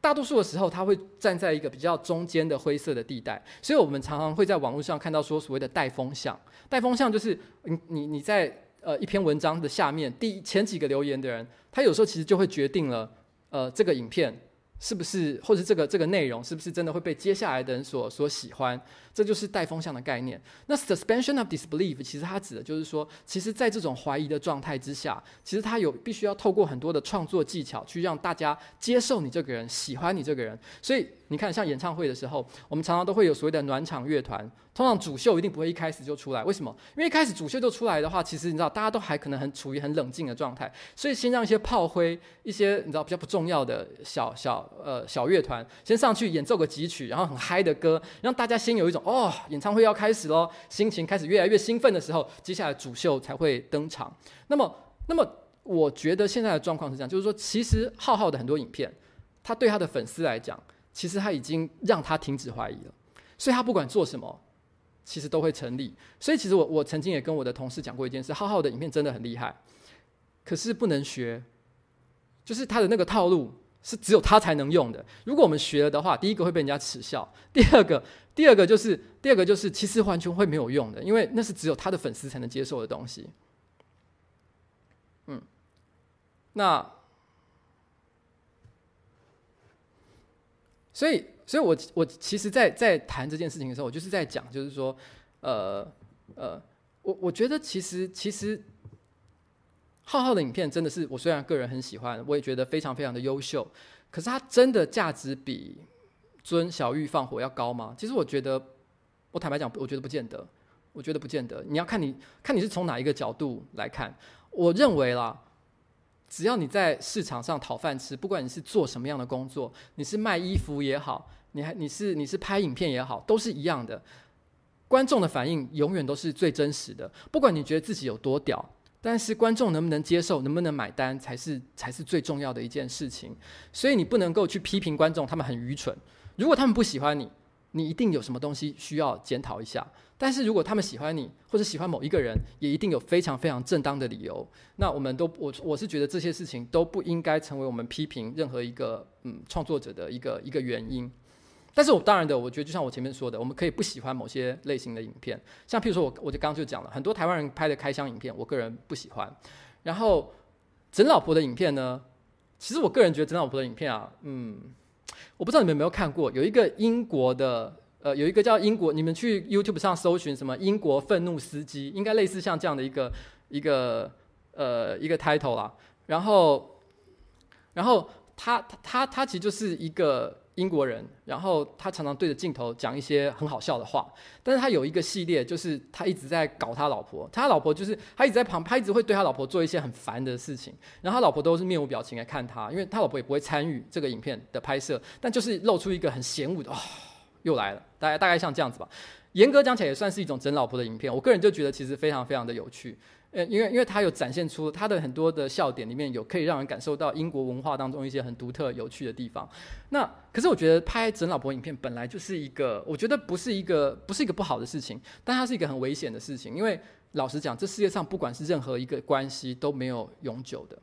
A: 大多数的时候，他会站在一个比较中间的灰色的地带，所以我们常常会在网络上看到说所谓的带风向。带风向就是你你你在呃一篇文章的下面第前几个留言的人，他有时候其实就会决定了呃这个影片。是不是，或者这个这个内容是不是真的会被接下来的人所所喜欢？这就是带风向的概念。那 suspension of disbelief 其实它指的就是说，其实，在这种怀疑的状态之下，其实它有必须要透过很多的创作技巧，去让大家接受你这个人，喜欢你这个人。所以你看，像演唱会的时候，我们常常都会有所谓的暖场乐团。通常主秀一定不会一开始就出来，为什么？因为一开始主秀就出来的话，其实你知道，大家都还可能很处于很冷静的状态，所以先让一些炮灰、一些你知道比较不重要的小小呃小乐团先上去演奏个几曲，然后很嗨的歌，让大家先有一种哦，演唱会要开始喽，心情开始越来越兴奋的时候，接下来主秀才会登场。那么，那么我觉得现在的状况是这样，就是说，其实浩浩的很多影片，他对他的粉丝来讲，其实他已经让他停止怀疑了，所以他不管做什么。其实都会成立，所以其实我我曾经也跟我的同事讲过一件事，浩浩的影片真的很厉害，可是不能学，就是他的那个套路是只有他才能用的。如果我们学了的话，第一个会被人家耻笑，第二个，第二个就是第二个就是其实完全会没有用的，因为那是只有他的粉丝才能接受的东西。嗯，那所以。所以我，我其实，在在谈这件事情的时候，我就是在讲，就是说，呃呃，我我觉得其实其实，浩浩的影片真的是我虽然个人很喜欢，我也觉得非常非常的优秀，可是它真的价值比尊小玉放火要高吗？其实我觉得，我坦白讲，我觉得不见得，我觉得不见得。你要看你看你是从哪一个角度来看，我认为啦。只要你在市场上讨饭吃，不管你是做什么样的工作，你是卖衣服也好，你还你是你是拍影片也好，都是一样的。观众的反应永远都是最真实的。不管你觉得自己有多屌，但是观众能不能接受，能不能买单，才是才是最重要的一件事情。所以你不能够去批评观众，他们很愚蠢。如果他们不喜欢你，你一定有什么东西需要检讨一下。但是如果他们喜欢你，或者喜欢某一个人，也一定有非常非常正当的理由。那我们都我我是觉得这些事情都不应该成为我们批评任何一个嗯创作者的一个一个原因。但是我当然的，我觉得就像我前面说的，我们可以不喜欢某些类型的影片，像譬如说我我就刚刚就讲了很多台湾人拍的开箱影片，我个人不喜欢。然后整老婆的影片呢，其实我个人觉得整老婆的影片啊，嗯，我不知道你们有没有看过，有一个英国的。呃，有一个叫英国，你们去 YouTube 上搜寻什么英国愤怒司机，应该类似像这样的一个一个呃一个 title 啦。然后，然后他他他他其实就是一个英国人，然后他常常对着镜头讲一些很好笑的话。但是他有一个系列，就是他一直在搞他老婆，他老婆就是他一直在旁，他一直会对他老婆做一些很烦的事情，然后他老婆都是面无表情来看他，因为他老婆也不会参与这个影片的拍摄，但就是露出一个很嫌恶的哦。又来了，大概大概像这样子吧。严格讲起来也算是一种整老婆的影片。我个人就觉得其实非常非常的有趣。呃，因为因为它有展现出它的很多的笑点里面有可以让人感受到英国文化当中一些很独特有趣的地方。那可是我觉得拍整老婆影片本来就是一个，我觉得不是一个不是一个不好的事情，但它是一个很危险的事情。因为老实讲，这世界上不管是任何一个关系都没有永久的，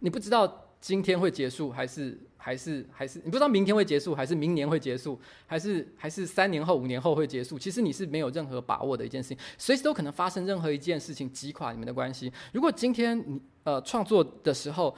A: 你不知道今天会结束还是。还是还是你不知道明天会结束，还是明年会结束，还是还是三年后、五年后会结束？其实你是没有任何把握的一件事情，随时都可能发生任何一件事情击垮你们的关系。如果今天你呃创作的时候，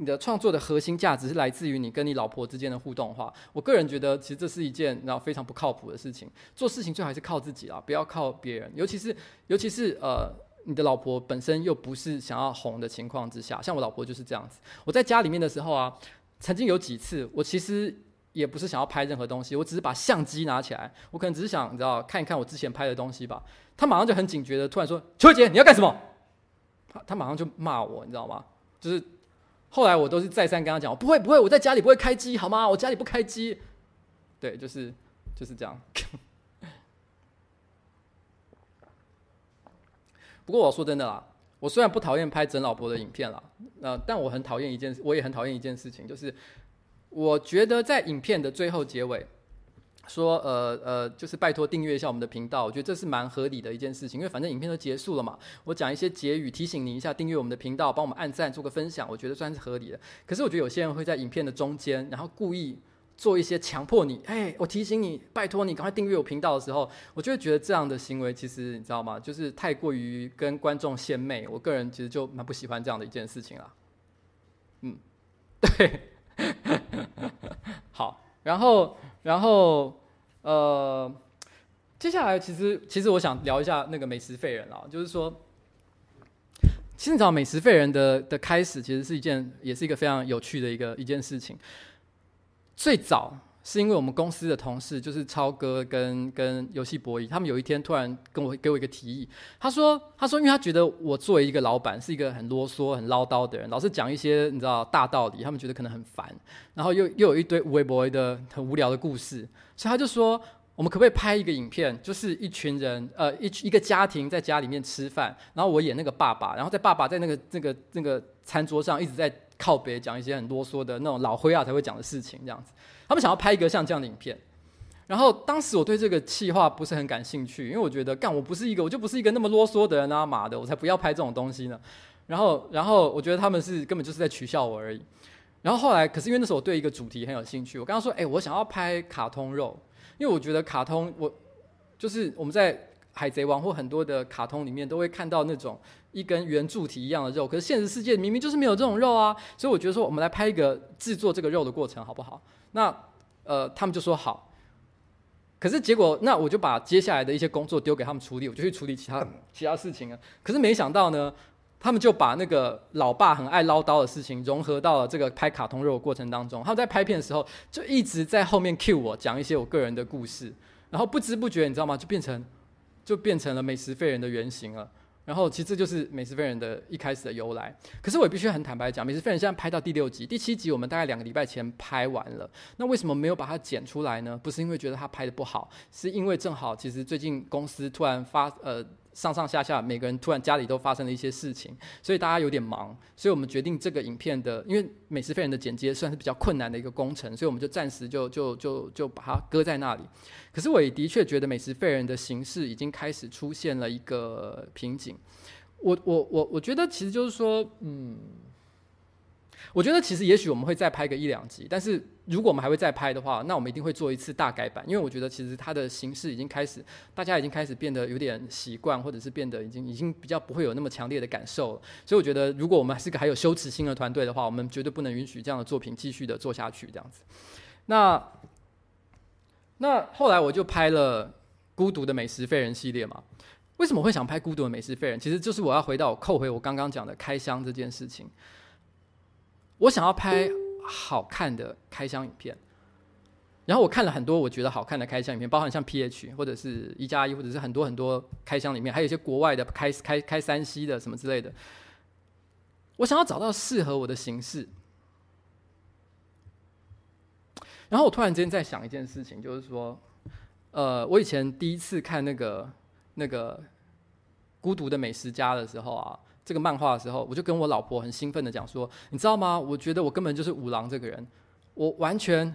A: 你的创作的核心价值是来自于你跟你老婆之间的互动的话，我个人觉得其实这是一件然后非常不靠谱的事情。做事情最好还是靠自己啊，不要靠别人，尤其是尤其是呃你的老婆本身又不是想要红的情况之下，像我老婆就是这样子。我在家里面的时候啊。曾经有几次，我其实也不是想要拍任何东西，我只是把相机拿起来，我可能只是想知道看一看我之前拍的东西吧。他马上就很警觉的突然说：“邱杰，你要干什么？”他他马上就骂我，你知道吗？就是后来我都是再三跟他讲：“不会不会，我在家里不会开机，好吗？我家里不开机。”对，就是就是这样。不过我说真的啦。我虽然不讨厌拍整老婆的影片啦，呃，但我很讨厌一件，我也很讨厌一件事情，就是我觉得在影片的最后结尾，说呃呃，就是拜托订阅一下我们的频道，我觉得这是蛮合理的一件事情，因为反正影片都结束了嘛，我讲一些结语提醒你一下，订阅我们的频道，帮我们按赞，做个分享，我觉得算是合理的。可是我觉得有些人会在影片的中间，然后故意。做一些强迫你，哎，我提醒你，拜托你赶快订阅我频道的时候，我就会觉得这样的行为其实你知道吗？就是太过于跟观众献媚。我个人其实就蛮不喜欢这样的一件事情啦。嗯，对，好，然后然后呃，接下来其实其实我想聊一下那个美食废人啊，就是说，其实你知道美食废人的的开始其实是一件也是一个非常有趣的一个一件事情。最早是因为我们公司的同事，就是超哥跟跟游戏博弈，他们有一天突然跟我给我一个提议，他说他说因为他觉得我作为一个老板是一个很啰嗦、很唠叨的人，老是讲一些你知道大道理，他们觉得可能很烦，然后又又有一堆微博的很无聊的故事，所以他就说我们可不可以拍一个影片，就是一群人呃一一个家庭在家里面吃饭，然后我演那个爸爸，然后在爸爸在那个那个那个餐桌上一直在。靠北讲一些很啰嗦的那种老灰啊才会讲的事情，这样子，他们想要拍一个像这样的影片，然后当时我对这个企划不是很感兴趣，因为我觉得干我不是一个我就不是一个那么啰嗦的人啊，妈的，我才不要拍这种东西呢。然后，然后我觉得他们是根本就是在取笑我而已。然后后来，可是因为那时候我对一个主题很有兴趣，我刚刚说，哎，我想要拍卡通肉，因为我觉得卡通我就是我们在。海贼王或很多的卡通里面都会看到那种一根圆柱体一样的肉，可是现实世界明明就是没有这种肉啊，所以我觉得说我们来拍一个制作这个肉的过程好不好？那呃，他们就说好。可是结果，那我就把接下来的一些工作丢给他们处理，我就去处理其他其他事情了。可是没想到呢，他们就把那个老爸很爱唠叨的事情融合到了这个拍卡通肉的过程当中。他们在拍片的时候就一直在后面 cue 我讲一些我个人的故事，然后不知不觉你知道吗？就变成。就变成了美食废人的原型了，然后其次就是美食飞人的一开始的由来。可是我也必须很坦白讲，美食飞人现在拍到第六集，第七集我们大概两个礼拜前拍完了。那为什么没有把它剪出来呢？不是因为觉得它拍的不好，是因为正好其实最近公司突然发呃。上上下下每个人突然家里都发生了一些事情，所以大家有点忙，所以我们决定这个影片的，因为美食废人的剪接算是比较困难的一个工程，所以我们就暂时就就就就把它搁在那里。可是我也的确觉得美食废人的形式已经开始出现了一个瓶颈。我我我我觉得其实就是说，嗯。我觉得其实也许我们会再拍个一两集，但是如果我们还会再拍的话，那我们一定会做一次大改版，因为我觉得其实它的形式已经开始，大家已经开始变得有点习惯，或者是变得已经已经比较不会有那么强烈的感受了。所以我觉得，如果我们还是个还有羞耻心的团队的话，我们绝对不能允许这样的作品继续的做下去这样子。那那后来我就拍了《孤独的美食废人》系列嘛。为什么会想拍《孤独的美食废人》？其实就是我要回到扣回我刚刚讲的开箱这件事情。我想要拍好看的开箱影片，然后我看了很多我觉得好看的开箱影片，包含像 PH 或者是一加一，或者是很多很多开箱里面，还有一些国外的开开开三 C 的什么之类的。我想要找到适合我的形式，然后我突然之间在想一件事情，就是说，呃，我以前第一次看那个那个孤独的美食家的时候啊，这个漫画的时候，我就跟我老婆很兴奋的讲说，你知道吗？我觉得我根本就是五郎这个人，我完全，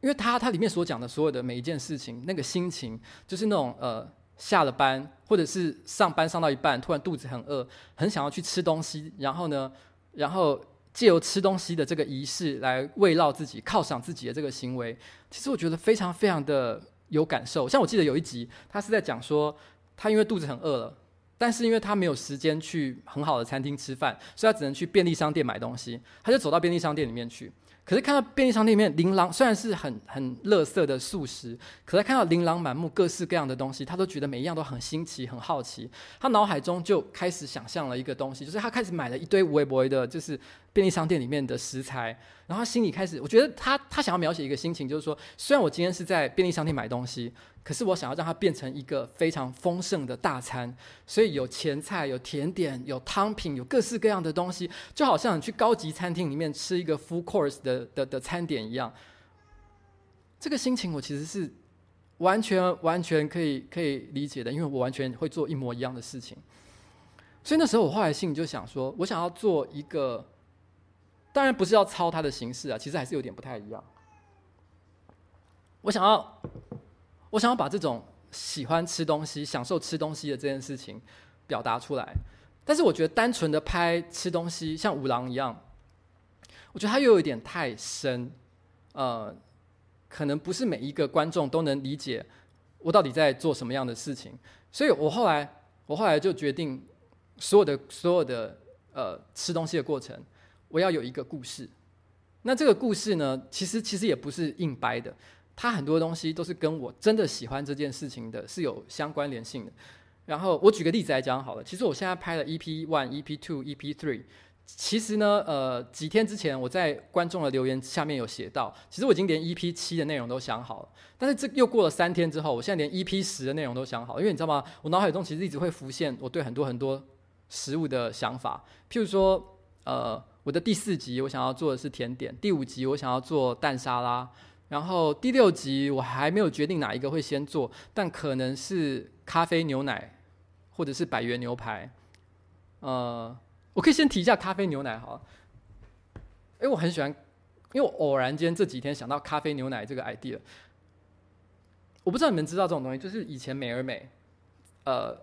A: 因为他他里面所讲的所有的每一件事情，那个心情就是那种呃。下了班，或者是上班上到一半，突然肚子很饿，很想要去吃东西。然后呢，然后借由吃东西的这个仪式来慰劳自己、犒赏自己的这个行为，其实我觉得非常非常的有感受。像我记得有一集，他是在讲说，他因为肚子很饿了，但是因为他没有时间去很好的餐厅吃饭，所以他只能去便利商店买东西。他就走到便利商店里面去。可是看到便利商店里面琳琅，虽然是很很垃圾的素食，可是看到琳琅满目各式各样的东西，他都觉得每一样都很新奇、很好奇。他脑海中就开始想象了一个东西，就是他开始买了一堆微博的，就是便利商店里面的食材。然后他心里开始，我觉得他他想要描写一个心情，就是说，虽然我今天是在便利商店买东西。可是我想要让它变成一个非常丰盛的大餐，所以有前菜、有甜点、有汤品、有各式各样的东西，就好像你去高级餐厅里面吃一个 full course 的的的餐点一样。这个心情我其实是完全完全可以可以理解的，因为我完全会做一模一样的事情。所以那时候我后来心里就想说，我想要做一个，当然不是要抄它的形式啊，其实还是有点不太一样。我想要。我想要把这种喜欢吃东西、享受吃东西的这件事情表达出来，但是我觉得单纯的拍吃东西，像五郎一样，我觉得它又有一点太深，呃，可能不是每一个观众都能理解我到底在做什么样的事情，所以我后来我后来就决定，所有的所有的呃吃东西的过程，我要有一个故事。那这个故事呢，其实其实也不是硬掰的。它很多东西都是跟我真的喜欢这件事情的是有相关联性的。然后我举个例子来讲好了，其实我现在拍了 EP One、EP Two、EP Three，其实呢，呃，几天之前我在观众的留言下面有写到，其实我已经连 EP 七的内容都想好了。但是这又过了三天之后，我现在连 EP 十的内容都想好了，因为你知道吗？我脑海中其实一直会浮现我对很多很多食物的想法，譬如说，呃，我的第四集我想要做的是甜点，第五集我想要做蛋沙拉。然后第六集我还没有决定哪一个会先做，但可能是咖啡牛奶，或者是百元牛排。呃，我可以先提一下咖啡牛奶好了。因为我很喜欢，因为我偶然间这几天想到咖啡牛奶这个 idea。我不知道你们知道这种东西，就是以前美而美，呃，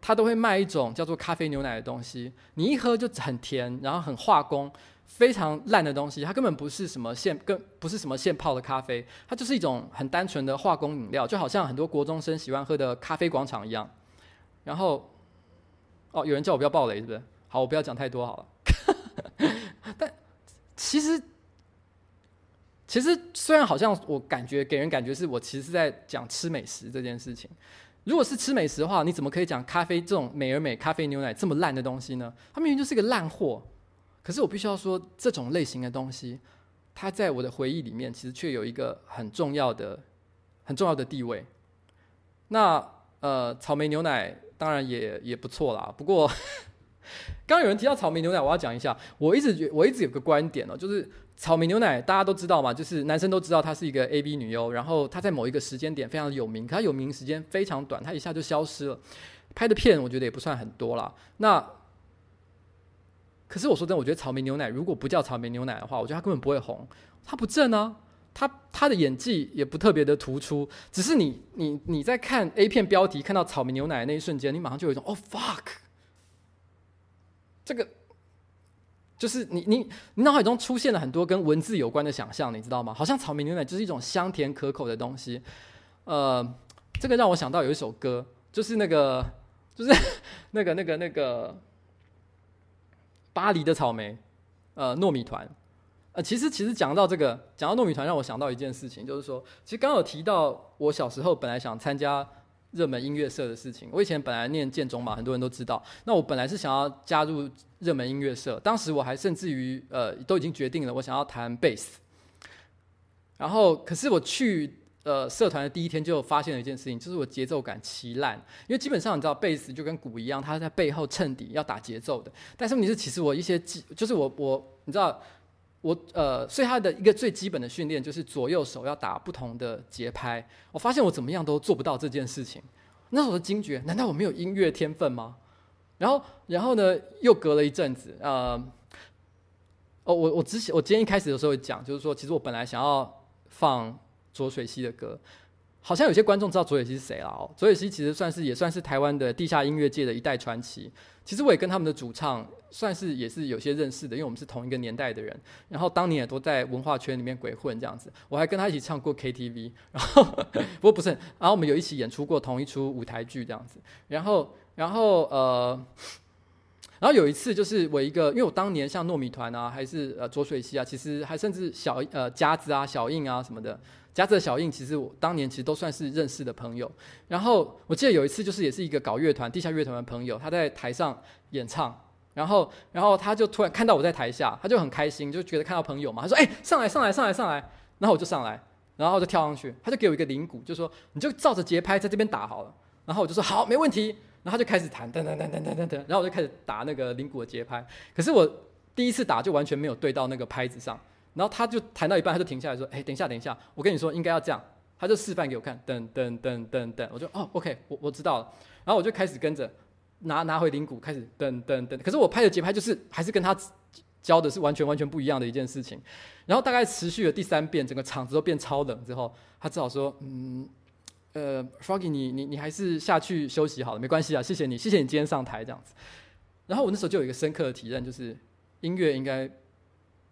A: 它都会卖一种叫做咖啡牛奶的东西，你一喝就很甜，然后很化工。非常烂的东西，它根本不是什么现，更不是什么现泡的咖啡，它就是一种很单纯的化工饮料，就好像很多国中生喜欢喝的咖啡广场一样。然后，哦，有人叫我不要爆雷，是不是？好，我不要讲太多好了。但其实，其实虽然好像我感觉给人感觉是我其实是在讲吃美食这件事情。如果是吃美食的话，你怎么可以讲咖啡这种美而美咖啡牛奶这么烂的东西呢？它明明就是个烂货。可是我必须要说，这种类型的东西，它在我的回忆里面，其实却有一个很重要的、很重要的地位。那呃，草莓牛奶当然也也不错啦。不过，刚刚有人提到草莓牛奶，我要讲一下。我一直觉，我一直有个观点哦，就是草莓牛奶大家都知道嘛，就是男生都知道她是一个 AV 女优，然后她在某一个时间点非常有名，可她有名时间非常短，她一下就消失了。拍的片我觉得也不算很多啦。那可是我说真的，我觉得草莓牛奶如果不叫草莓牛奶的话，我觉得它根本不会红。它不正啊，它它的演技也不特别的突出。只是你你你在看 A 片标题看到草莓牛奶的那一瞬间，你马上就有一种哦 fuck，这个就是你你你脑海中出现了很多跟文字有关的想象，你知道吗？好像草莓牛奶就是一种香甜可口的东西。呃，这个让我想到有一首歌，就是那个就是那个那个那个。巴黎的草莓，呃，糯米团，呃，其实其实讲到这个，讲到糯米团，让我想到一件事情，就是说，其实刚刚有提到我小时候本来想参加热门音乐社的事情。我以前本来念建中嘛，很多人都知道。那我本来是想要加入热门音乐社，当时我还甚至于呃都已经决定了，我想要弹贝斯。然后，可是我去。呃，社团的第一天就发现了一件事情，就是我节奏感奇烂。因为基本上你知道，贝斯就跟鼓一样，它在背后衬底要打节奏的。但是问题是，其实我一些技，就是我我你知道，我呃，所以他的一个最基本的训练就是左右手要打不同的节拍。我发现我怎么样都做不到这件事情。那时候的惊觉，难道我没有音乐天分吗？然后，然后呢，又隔了一阵子，呃，哦，我我之前我今天一开始的时候讲，就是说，其实我本来想要放浊水溪的歌。好像有些观众知道浊水溪是谁了哦。浊水溪其实算是也算是台湾的地下音乐界的一代传奇。其实我也跟他们的主唱算是也是有些认识的，因为我们是同一个年代的人。然后当年也都在文化圈里面鬼混这样子。我还跟他一起唱过 KTV，然后不过不是，然后我们有一起演出过同一出舞台剧这样子。然后然后呃，然后有一次就是我一个，因为我当年像糯米团啊，还是呃浊水溪啊，其实还甚至小呃夹子啊、小印啊什么的。夹子小印，其实我当年其实都算是认识的朋友。然后我记得有一次，就是也是一个搞乐团、地下乐团的朋友，他在台上演唱，然后，然后他就突然看到我在台下，他就很开心，就觉得看到朋友嘛，他说：“哎，上来，上来，上来，上来。”然后我就上来，然后我就跳上去，他就给我一个铃鼓，就说：“你就照着节拍在这边打好了。”然后我就说：“好，没问题。”然后他就开始弹，噔噔噔噔噔噔噔，然后我就开始打那个铃鼓的节拍。可是我第一次打就完全没有对到那个拍子上。然后他就弹到一半，他就停下来说：“哎，等一下，等一下，我跟你说，应该要这样。”他就示范给我看，等等等等等，我就哦，OK，我我知道了。然后我就开始跟着拿拿回铃鼓，开始等等等。可是我拍的节拍就是还是跟他教的是完全完全不一样的一件事情。然后大概持续了第三遍，整个场子都变超冷之后，他只好说：“嗯，呃，Froggy，你你你还是下去休息好了，没关系啊，谢谢你，谢谢你今天上台这样子。”然后我那时候就有一个深刻的体验，就是音乐应该。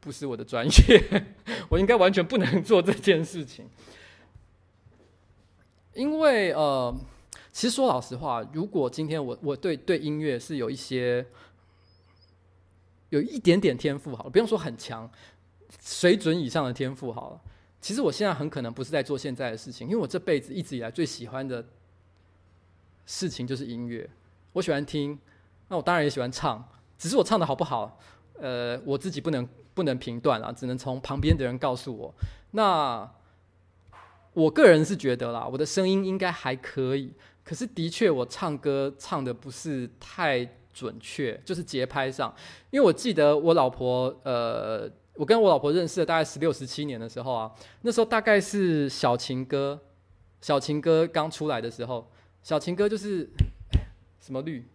A: 不是我的专业，我应该完全不能做这件事情。因为呃，其实说老实话，如果今天我我对对音乐是有一些有一点点天赋，好了，不用说很强，水准以上的天赋好了。其实我现在很可能不是在做现在的事情，因为我这辈子一直以来最喜欢的事情就是音乐。我喜欢听，那我当然也喜欢唱，只是我唱的好不好，呃，我自己不能。不能评断啊，只能从旁边的人告诉我。那我个人是觉得啦，我的声音应该还可以，可是的确我唱歌唱的不是太准确，就是节拍上。因为我记得我老婆，呃，我跟我老婆认识了大概十六、十七年的时候啊，那时候大概是小情歌，小情歌刚出来的时候，小情歌就是什么绿。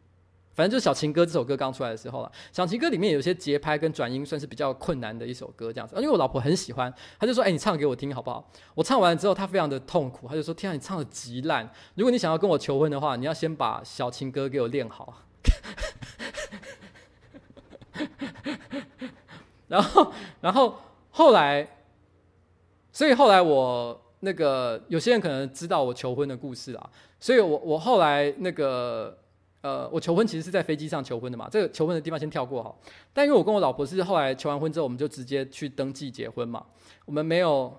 A: 反正就是《小情歌》这首歌刚出来的时候了，《小情歌》里面有些节拍跟转音算是比较困难的一首歌，这样子。因为我老婆很喜欢，她就说：“哎、你唱给我听好不好？”我唱完之后，她非常的痛苦，她就说：“天啊，你唱的极烂！如果你想要跟我求婚的话，你要先把《小情歌》给我练好。”然后，然后后来，所以后来我那个有些人可能知道我求婚的故事啊，所以我我后来那个。呃，我求婚其实是在飞机上求婚的嘛，这个求婚的地方先跳过哈。但因为我跟我老婆是后来求完婚之后，我们就直接去登记结婚嘛，我们没有，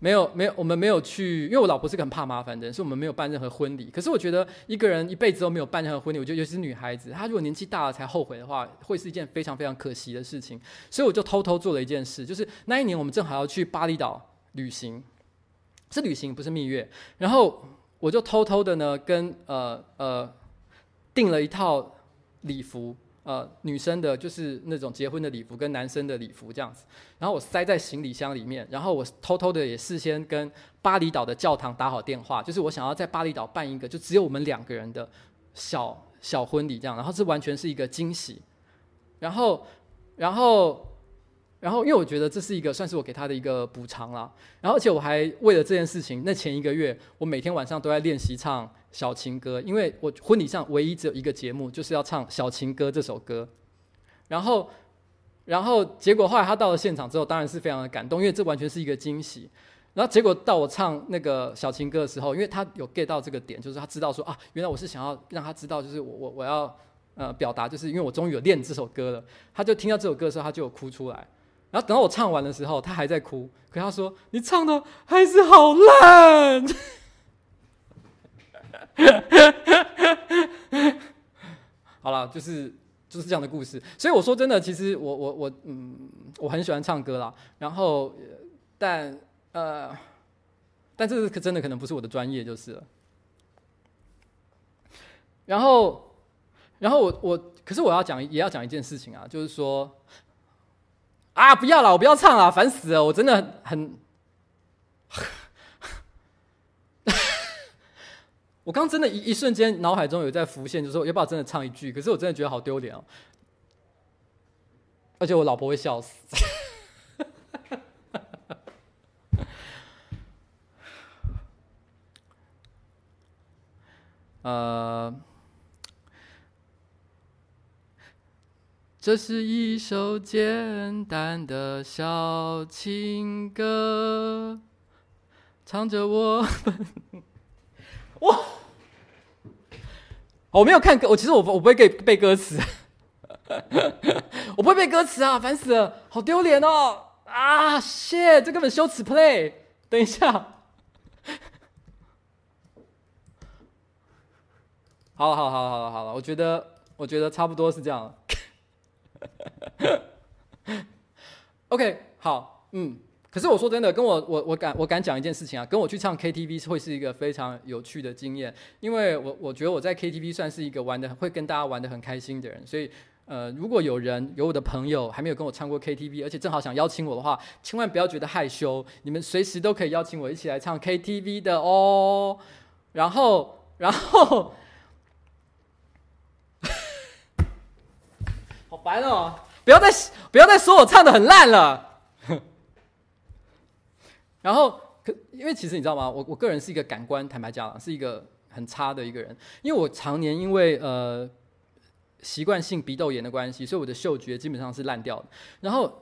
A: 没有，没有，我们没有去，因为我老婆是个很怕麻烦的人，所以我们没有办任何婚礼。可是我觉得一个人一辈子都没有办任何婚礼，我觉得尤其是女孩子，她如果年纪大了才后悔的话，会是一件非常非常可惜的事情。所以我就偷偷做了一件事，就是那一年我们正好要去巴厘岛旅行，是旅行不是蜜月，然后我就偷偷的呢跟呃呃。订了一套礼服，呃，女生的就是那种结婚的礼服，跟男生的礼服这样子。然后我塞在行李箱里面，然后我偷偷的也事先跟巴厘岛的教堂打好电话，就是我想要在巴厘岛办一个就只有我们两个人的小小婚礼这样。然后这完全是一个惊喜。然后，然后。然后，因为我觉得这是一个算是我给他的一个补偿啦。然后，而且我还为了这件事情，那前一个月我每天晚上都在练习唱小情歌，因为我婚礼上唯一只有一个节目，就是要唱小情歌这首歌。然后，然后结果后来他到了现场之后，当然是非常的感动，因为这完全是一个惊喜。然后结果到我唱那个小情歌的时候，因为他有 get 到这个点，就是他知道说啊，原来我是想要让他知道，就是我我我要呃表达，就是因为我终于有练这首歌了。他就听到这首歌的时候，他就有哭出来。然后等到我唱完的时候，他还在哭。可他说：“你唱的还是好烂。”好了，就是就是这样的故事。所以我说真的，其实我我我嗯，我很喜欢唱歌啦。然后，但呃，但这个可真的可能不是我的专业，就是了。然后，然后我我可是我要讲也要讲一件事情啊，就是说。啊，不要了，我不要唱了，烦死了，我真的很。我刚真的一一瞬间脑海中有在浮现，就是说要不要真的唱一句？可是我真的觉得好丢脸哦，而且我老婆会笑死。呃，这是一首简单的小情歌，唱着我们。哇！我没有看歌，我其实我我不会背背歌词，我不会背歌词啊，烦死了，好丢脸哦！啊，shit，这根本羞耻 play。等一下，好了，好了，好了，好了，好了，我觉得，我觉得差不多是这样。OK，好，嗯。可是我说真的，跟我我我敢我敢讲一件事情啊，跟我去唱 KTV 会是一个非常有趣的经验，因为我我觉得我在 KTV 算是一个玩的会跟大家玩的很开心的人，所以呃，如果有人有我的朋友还没有跟我唱过 KTV，而且正好想邀请我的话，千万不要觉得害羞，你们随时都可以邀请我一起来唱 KTV 的哦。然后然后，烦哦！不要再不要再说我唱的很烂了。然后，可因为其实你知道吗？我我个人是一个感官，坦白讲，是一个很差的一个人。因为我常年因为呃习惯性鼻窦炎的关系，所以我的嗅觉基本上是烂掉的。然后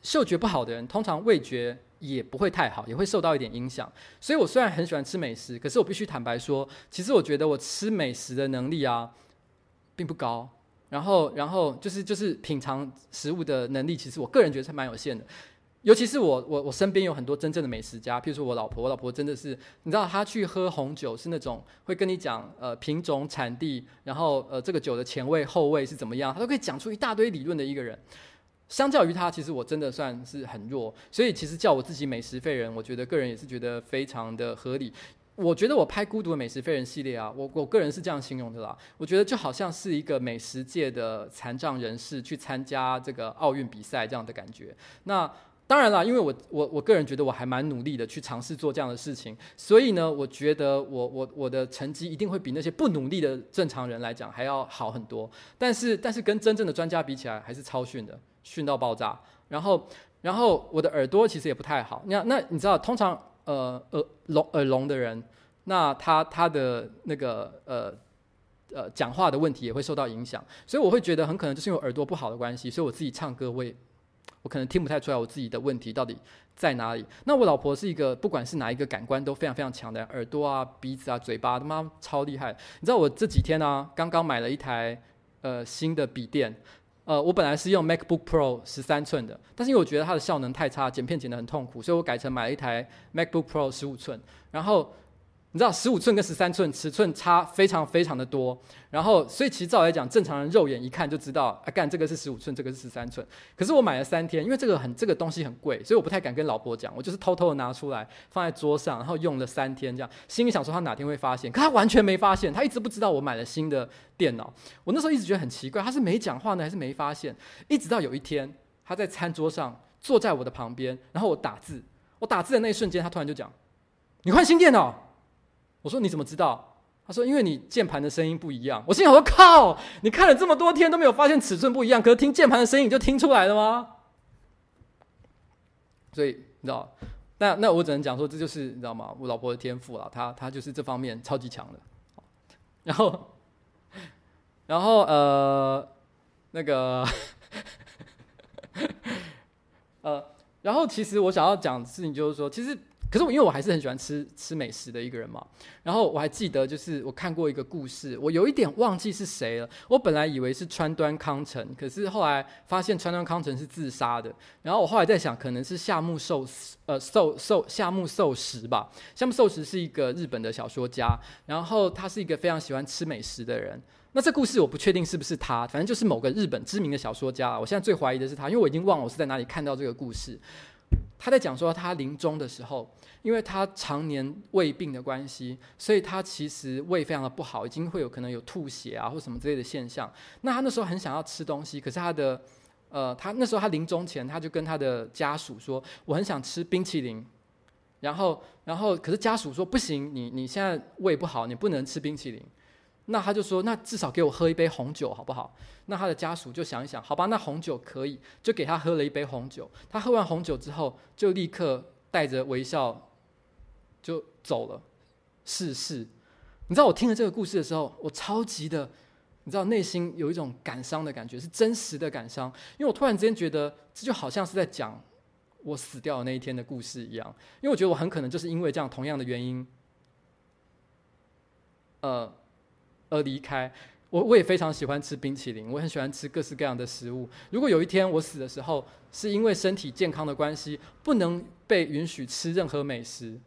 A: 嗅觉不好的人，通常味觉也不会太好，也会受到一点影响。所以我虽然很喜欢吃美食，可是我必须坦白说，其实我觉得我吃美食的能力啊，并不高。然后，然后就是就是品尝食物的能力，其实我个人觉得是蛮有限的。尤其是我，我我身边有很多真正的美食家，譬如说我老婆，我老婆真的是，你知道，她去喝红酒是那种会跟你讲，呃，品种、产地，然后呃，这个酒的前味、后味是怎么样，她都可以讲出一大堆理论的一个人。相较于她，其实我真的算是很弱，所以其实叫我自己美食废人，我觉得个人也是觉得非常的合理。我觉得我拍《孤独的美食废人》系列啊，我我个人是这样形容的啦，我觉得就好像是一个美食界的残障人士去参加这个奥运比赛这样的感觉。那当然了，因为我我我个人觉得我还蛮努力的去尝试做这样的事情，所以呢，我觉得我我我的成绩一定会比那些不努力的正常人来讲还要好很多。但是但是跟真正的专家比起来，还是超逊的，逊到爆炸。然后然后我的耳朵其实也不太好。那那你知道，通常呃耳聋耳聋的人，那他他的那个呃呃讲话的问题也会受到影响。所以我会觉得很可能就是因为耳朵不好的关系，所以我自己唱歌我也。我可能听不太出来我自己的问题到底在哪里。那我老婆是一个不管是哪一个感官都非常非常强的，耳朵啊、鼻子啊、嘴巴，他妈超厉害。你知道我这几天呢、啊，刚刚买了一台呃新的笔电，呃，我本来是用 MacBook Pro 十三寸的，但是因为我觉得它的效能太差，剪片剪得很痛苦，所以我改成买了一台 MacBook Pro 十五寸，然后。你知道十五寸跟十三寸尺寸差非常非常的多，然后所以其实照来讲，正常人肉眼一看就知道，啊干这个是十五寸，这个是十三寸。可是我买了三天，因为这个很这个东西很贵，所以我不太敢跟老婆讲，我就是偷偷的拿出来放在桌上，然后用了三天这样，心里想说他哪天会发现，可他完全没发现，他一直不知道我买了新的电脑。我那时候一直觉得很奇怪，他是没讲话呢，还是没发现？一直到有一天，他在餐桌上坐在我的旁边，然后我打字，我打字的那一瞬间，他突然就讲：“你换新电脑。”我说你怎么知道？他说因为你键盘的声音不一样。我心想我靠，你看了这么多天都没有发现尺寸不一样，可是听键盘的声音你就听出来了吗？所以你知道，那那我只能讲说这就是你知道吗？我老婆的天赋了，她她就是这方面超级强的。然后，然后呃，那个，呃，然后其实我想要讲的事情就是说，其实。可是我因为我还是很喜欢吃吃美食的一个人嘛，然后我还记得就是我看过一个故事，我有一点忘记是谁了。我本来以为是川端康成，可是后来发现川端康成是自杀的。然后我后来在想，可能是夏目寿，呃，寿寿夏目寿石吧。夏目寿石是一个日本的小说家，然后他是一个非常喜欢吃美食的人。那这故事我不确定是不是他，反正就是某个日本知名的小说家。我现在最怀疑的是他，因为我已经忘了我是在哪里看到这个故事。他在讲说他临终的时候。因为他常年胃病的关系，所以他其实胃非常的不好，已经会有可能有吐血啊或什么之类的现象。那他那时候很想要吃东西，可是他的呃，他那时候他临终前，他就跟他的家属说，我很想吃冰淇淋。然后，然后，可是家属说不行，你你现在胃不好，你不能吃冰淇淋。那他就说，那至少给我喝一杯红酒好不好？那他的家属就想一想，好吧，那红酒可以，就给他喝了一杯红酒。他喝完红酒之后，就立刻带着微笑就走了，逝世。你知道我听了这个故事的时候，我超级的，你知道内心有一种感伤的感觉，是真实的感伤，因为我突然之间觉得这就好像是在讲我死掉的那一天的故事一样，因为我觉得我很可能就是因为这样同样的原因，呃，而离开。我我也非常喜欢吃冰淇淋，我很喜欢吃各式各样的食物。如果有一天我死的时候，是因为身体健康的关系，不能被允许吃任何美食。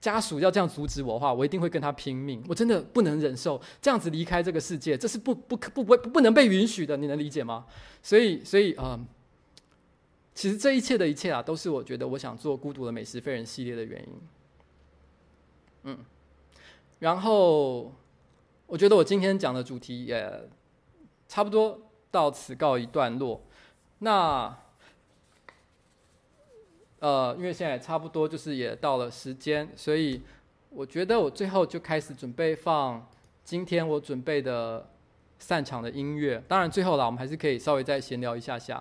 A: 家属要这样阻止我的话，我一定会跟他拼命。我真的不能忍受这样子离开这个世界，这是不不不不不能被允许的。你能理解吗？所以，所以，嗯，其实这一切的一切啊，都是我觉得我想做《孤独的美食废人》系列的原因。嗯，然后我觉得我今天讲的主题也差不多到此告一段落。那。呃，因为现在差不多就是也到了时间，所以我觉得我最后就开始准备放今天我准备的散场的音乐。当然最后啦，我们还是可以稍微再闲聊一下下。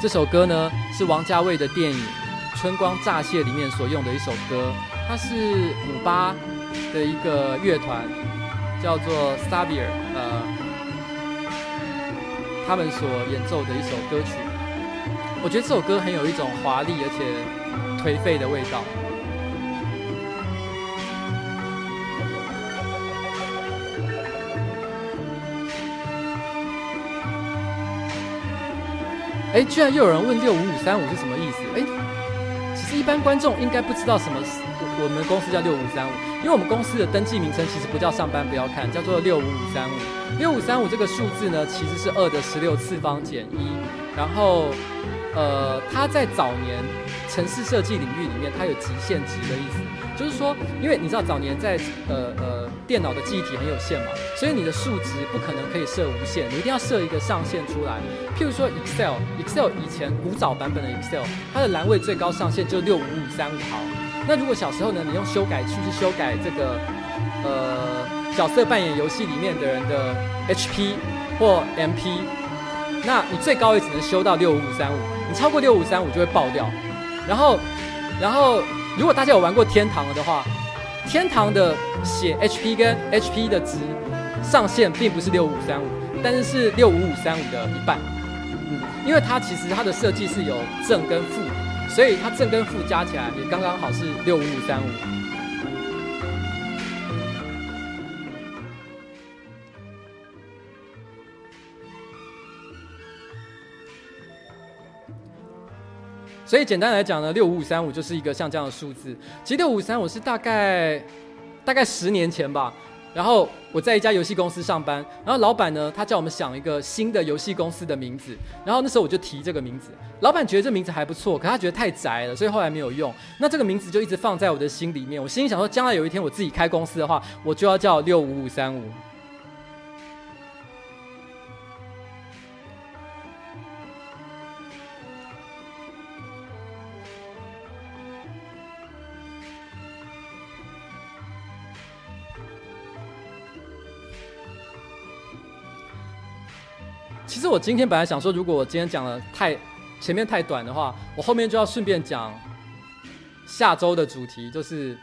A: 这首歌呢是王家卫的电影《春光乍泄》里面所用的一首歌，它是古巴的一个乐团。叫做 Sabir，呃，他们所演奏的一首歌曲，我觉得这首歌很有一种华丽而且颓废的味道。哎，居然又有人问六五五三五是什么意思？哎，其实一般观众应该不知道什么。我们公司叫六五三五，因为我们公司的登记名称其实不叫上班不要看，叫做六五五三五。六五三五这个数字呢，其实是二的十六次方减一。然后，呃，它在早年城市设计领域里面，它有极限值的意思，就是说，因为你知道早年在呃呃电脑的记忆体很有限嘛，所以你的数值不可能可以设无限，你一定要设一个上限出来。譬如说 Excel，Excel 以前古早版本的 Excel，它的栏位最高上限就六五五三五毫。那如果小时候呢，你用修改器去修改这个呃角色扮演游戏里面的人的 HP 或 MP，那你最高也只能修到六五五三五，你超过六五三五就会爆掉。然后，然后如果大家有玩过天堂的话，天堂的写 HP 跟 HP 的值上限并不是六五三五，但是是六五五三五的一半。嗯，因为它其实它的设计是有正跟负。所以它正跟负加起来也刚刚好是六五五三五。所以简单来讲呢，六五五三五就是一个像这样的数字。其实六五五三五是大概大概十年前吧。然后我在一家游戏公司上班，然后老板呢，他叫我们想一个新的游戏公司的名字，然后那时候我就提这个名字，老板觉得这名字还不错，可他觉得太宅了，所以后来没有用。那这个名字就一直放在我的心里面，我心里想说，将来有一天我自己开公司的话，我就要叫六五五三五。我今天本来想说，如果我今天讲的太前面太短的话，我后面就要顺便讲下周的主题，就是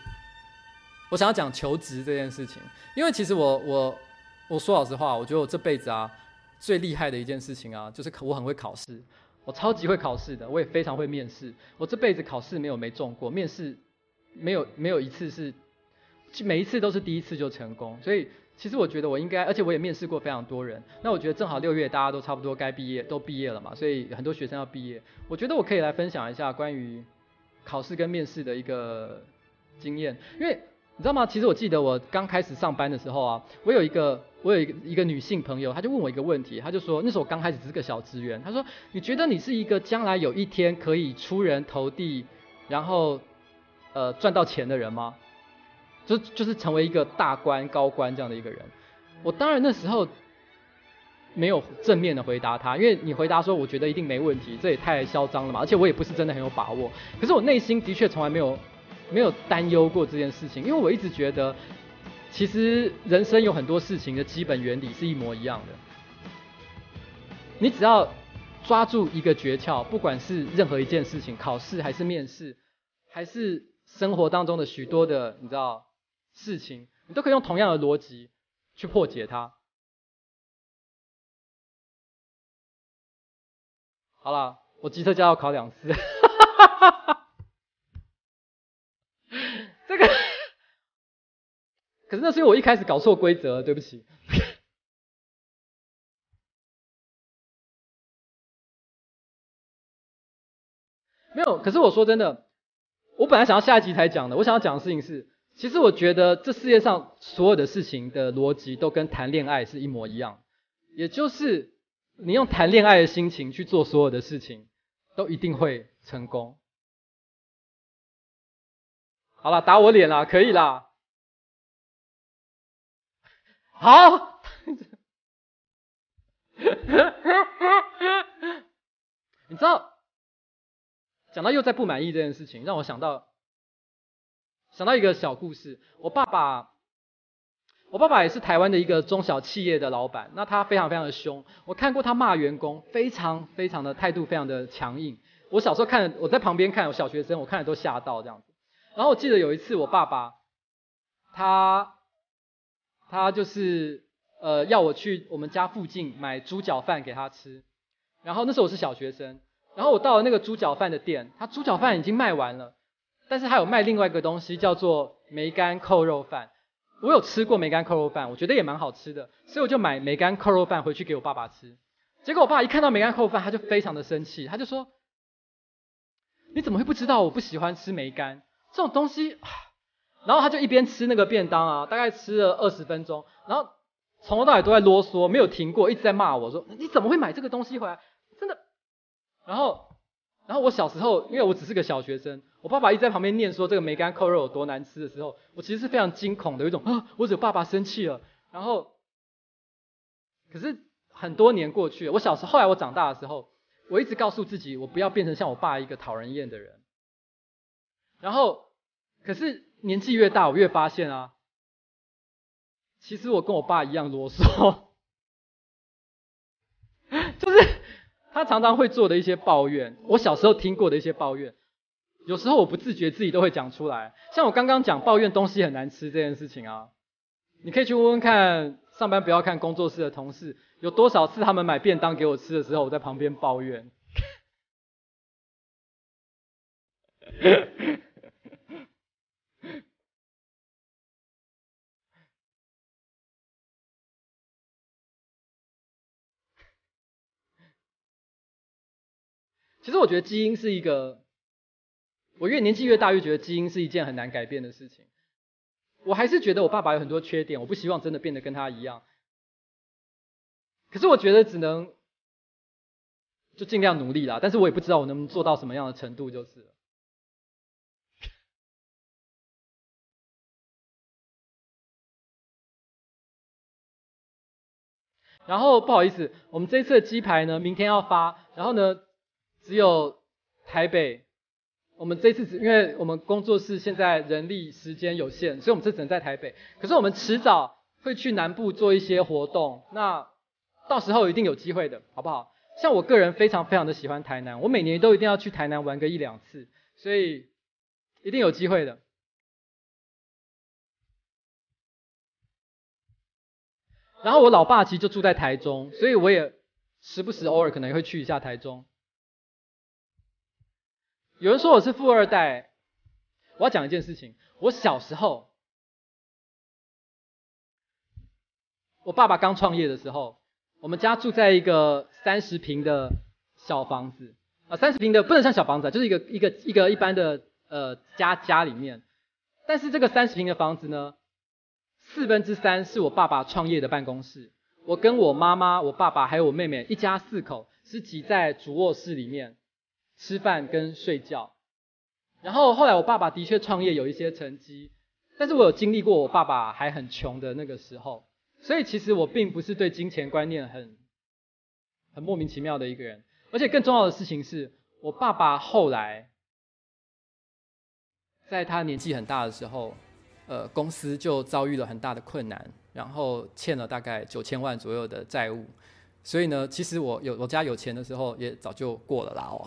A: 我想要讲求职这件事情。因为其实我我我说老实话，我觉得我这辈子啊最厉害的一件事情啊，就是我很会考试，我超级会考试的，我也非常会面试。我这辈子考试没有没中过，面试没有没有一次是，每一次都是第一次就成功，所以。其实我觉得我应该，而且我也面试过非常多人。那我觉得正好六月大家都差不多该毕业，都毕业了嘛，所以很多学生要毕业。我觉得我可以来分享一下关于考试跟面试的一个经验。因为你知道吗？其实我记得我刚开始上班的时候啊，我有一个我有一个一个女性朋友，她就问我一个问题，她就说，那时候我刚开始只是个小职员，她说，你觉得你是一个将来有一天可以出人头地，然后呃赚到钱的人吗？就就是成为一个大官高官这样的一个人。我当然那时候没有正面的回答他，因为你回答说我觉得一定没问题，这也太嚣张了嘛。而且我也不是真的很有把握。可是我内心的确从来没有没有担忧过这件事情，因为我一直觉得，其实人生有很多事情的基本原理是一模一样的。你只要抓住一个诀窍，不管是任何一件事情，考试还是面试，还是生活当中的许多的，你知道。事情，你都可以用同样的逻辑去破解它。好了，我机车驾照考两次，这个，可是那是因为我一开始搞错规则，对不起。没有，可是我说真的，我本来想要下一集才讲的，我想要讲的事情是。其实我觉得这世界上所有的事情的逻辑都跟谈恋爱是一模一样，也就是你用谈恋爱的心情去做所有的事情，都一定会成功。好了，打我脸啦，可以啦。好，你知道，讲到又在不满意这件事情，让我想到。想到一个小故事，我爸爸，我爸爸也是台湾的一个中小企业的老板，那他非常非常的凶，我看过他骂员工，非常非常的态度非常的强硬。我小时候看，我在旁边看，我小学生，我看了都吓到这样子。然后我记得有一次，我爸爸，他，他就是呃要我去我们家附近买猪脚饭给他吃，然后那时候我是小学生，然后我到了那个猪脚饭的店，他猪脚饭已经卖完了。但是还有卖另外一个东西，叫做梅干扣肉饭。我有吃过梅干扣肉饭，我觉得也蛮好吃的，所以我就买梅干扣肉饭回去给我爸爸吃。结果我爸一看到梅干扣肉饭，他就非常的生气，他就说：“你怎么会不知道我不喜欢吃梅干这种东西？”然后他就一边吃那个便当啊，大概吃了二十分钟，然后从头到尾都在啰嗦，没有停过，一直在骂我说：“你怎么会买这个东西回来？真的？”然后。然后我小时候，因为我只是个小学生，我爸爸一直在旁边念说这个梅干扣肉有多难吃的时候，我其实是非常惊恐的，有一种啊，我惹爸爸生气了。然后，可是很多年过去了，我小时候，后来我长大的时候，我一直告诉自己，我不要变成像我爸一个讨人厌的人。然后，可是年纪越大，我越发现啊，其实我跟我爸一样啰嗦，就是。他常常会做的一些抱怨，我小时候听过的一些抱怨，有时候我不自觉自己都会讲出来。像我刚刚讲抱怨东西很难吃这件事情啊，你可以去问问看，上班不要看工作室的同事，有多少次他们买便当给我吃的时候，我在旁边抱怨。其实我觉得基因是一个，我越年纪越大越觉得基因是一件很难改变的事情。我还是觉得我爸爸有很多缺点，我不希望真的变得跟他一样。可是我觉得只能就尽量努力啦，但是我也不知道我能做到什么样的程度就是了。然后不好意思，我们这次的鸡排呢，明天要发，然后呢。只有台北，我们这次只因为我们工作室现在人力时间有限，所以我们这只能在台北。可是我们迟早会去南部做一些活动，那到时候一定有机会的，好不好？像我个人非常非常的喜欢台南，我每年都一定要去台南玩个一两次，所以一定有机会的。然后我老爸其实就住在台中，所以我也时不时偶尔可能会去一下台中。有人说我是富二代，我要讲一件事情。我小时候，我爸爸刚创业的时候，我们家住在一个三十平的小房子啊，三十平的不能算小房子，就是一个一个一个一般的呃家家里面。但是这个三十平的房子呢，四分之三是我爸爸创业的办公室。我跟我妈妈、我爸爸还有我妹妹一家四口是挤在主卧室里面。吃饭跟睡觉，然后后来我爸爸的确创业有一些成绩，但是我有经历过我爸爸还很穷的那个时候，所以其实我并不是对金钱观念很很莫名其妙的一个人。而且更重要的事情是我爸爸后来在他年纪很大的时候，呃，公司就遭遇了很大的困难，然后欠了大概九千万左右的债务。所以呢，其实我有我家有钱的时候也早就过了啦哦。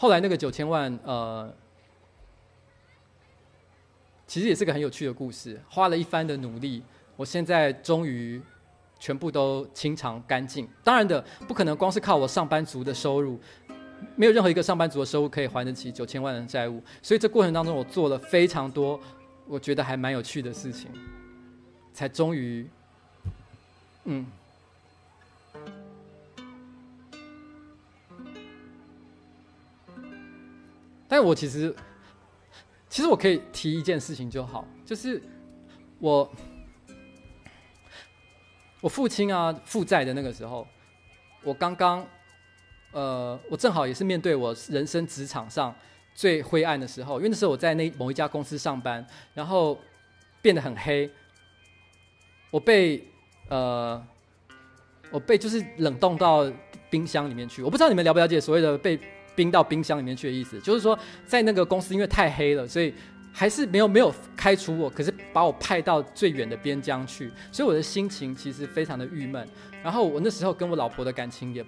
A: 后来那个九千万，呃，其实也是个很有趣的故事。花了一番的努力，我现在终于全部都清偿干净。当然的，不可能光是靠我上班族的收入，没有任何一个上班族的收入可以还得起九千万的债务。所以这过程当中，我做了非常多我觉得还蛮有趣的事情，才终于，嗯。但我其实，其实我可以提一件事情就好，就是我我父亲啊负债的那个时候，我刚刚呃，我正好也是面对我人生职场上最灰暗的时候，因为那时候我在那某一家公司上班，然后变得很黑，我被呃，我被就是冷冻到冰箱里面去，我不知道你们了不了解所谓的被。冰到冰箱里面去的意思，就是说在那个公司因为太黑了，所以还是没有没有开除我，可是把我派到最远的边疆去，所以我的心情其实非常的郁闷。然后我那时候跟我老婆的感情也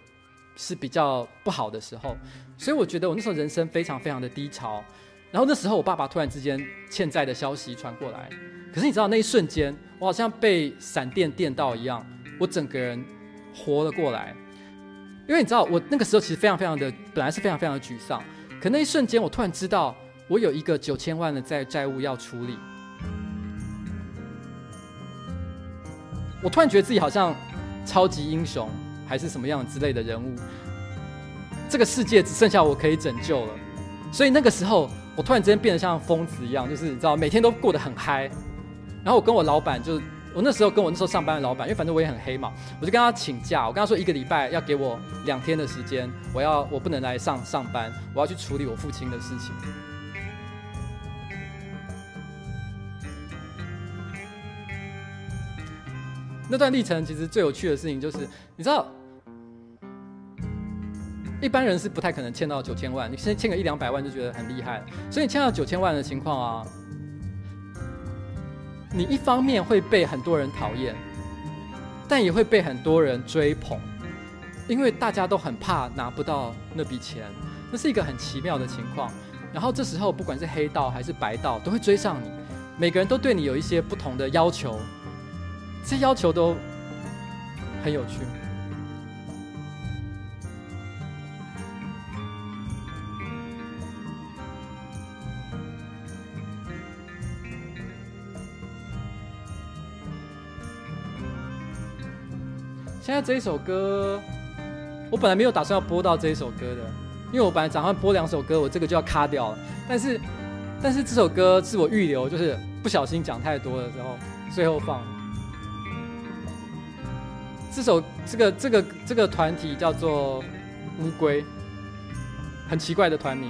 A: 是比较不好的时候，所以我觉得我那时候人生非常非常的低潮。然后那时候我爸爸突然之间欠债的消息传过来，可是你知道那一瞬间，我好像被闪电电到一样，我整个人活了过来。因为你知道，我那个时候其实非常非常的，本来是非常非常的沮丧。可那一瞬间，我突然知道，我有一个九千万的债债务要处理。我突然觉得自己好像超级英雄，还是什么样之类的人物。这个世界只剩下我可以拯救了。所以那个时候，我突然之间变得像疯子一样，就是你知道，每天都过得很嗨。然后我跟我老板就。我那时候跟我那时候上班的老板，因为反正我也很黑嘛，我就跟他请假。我跟他说一个礼拜要给我两天的时间，我要我不能来上上班，我要去处理我父亲的事情。那段历程其实最有趣的事情就是，你知道，一般人是不太可能欠到九千万，你先欠个一两百万就觉得很厉害，所以你欠到九千万的情况啊。你一方面会被很多人讨厌，但也会被很多人追捧，因为大家都很怕拿不到那笔钱，那是一个很奇妙的情况。然后这时候，不管是黑道还是白道，都会追上你，每个人都对你有一些不同的要求，这些要求都很有趣。现在这一首歌，我本来没有打算要播到这一首歌的，因为我本来打算播两首歌，我这个就要卡掉了。但是，但是这首歌是我预留，就是不小心讲太多的时候，最后放。这首这个这个这个团体叫做乌龟，很奇怪的团名。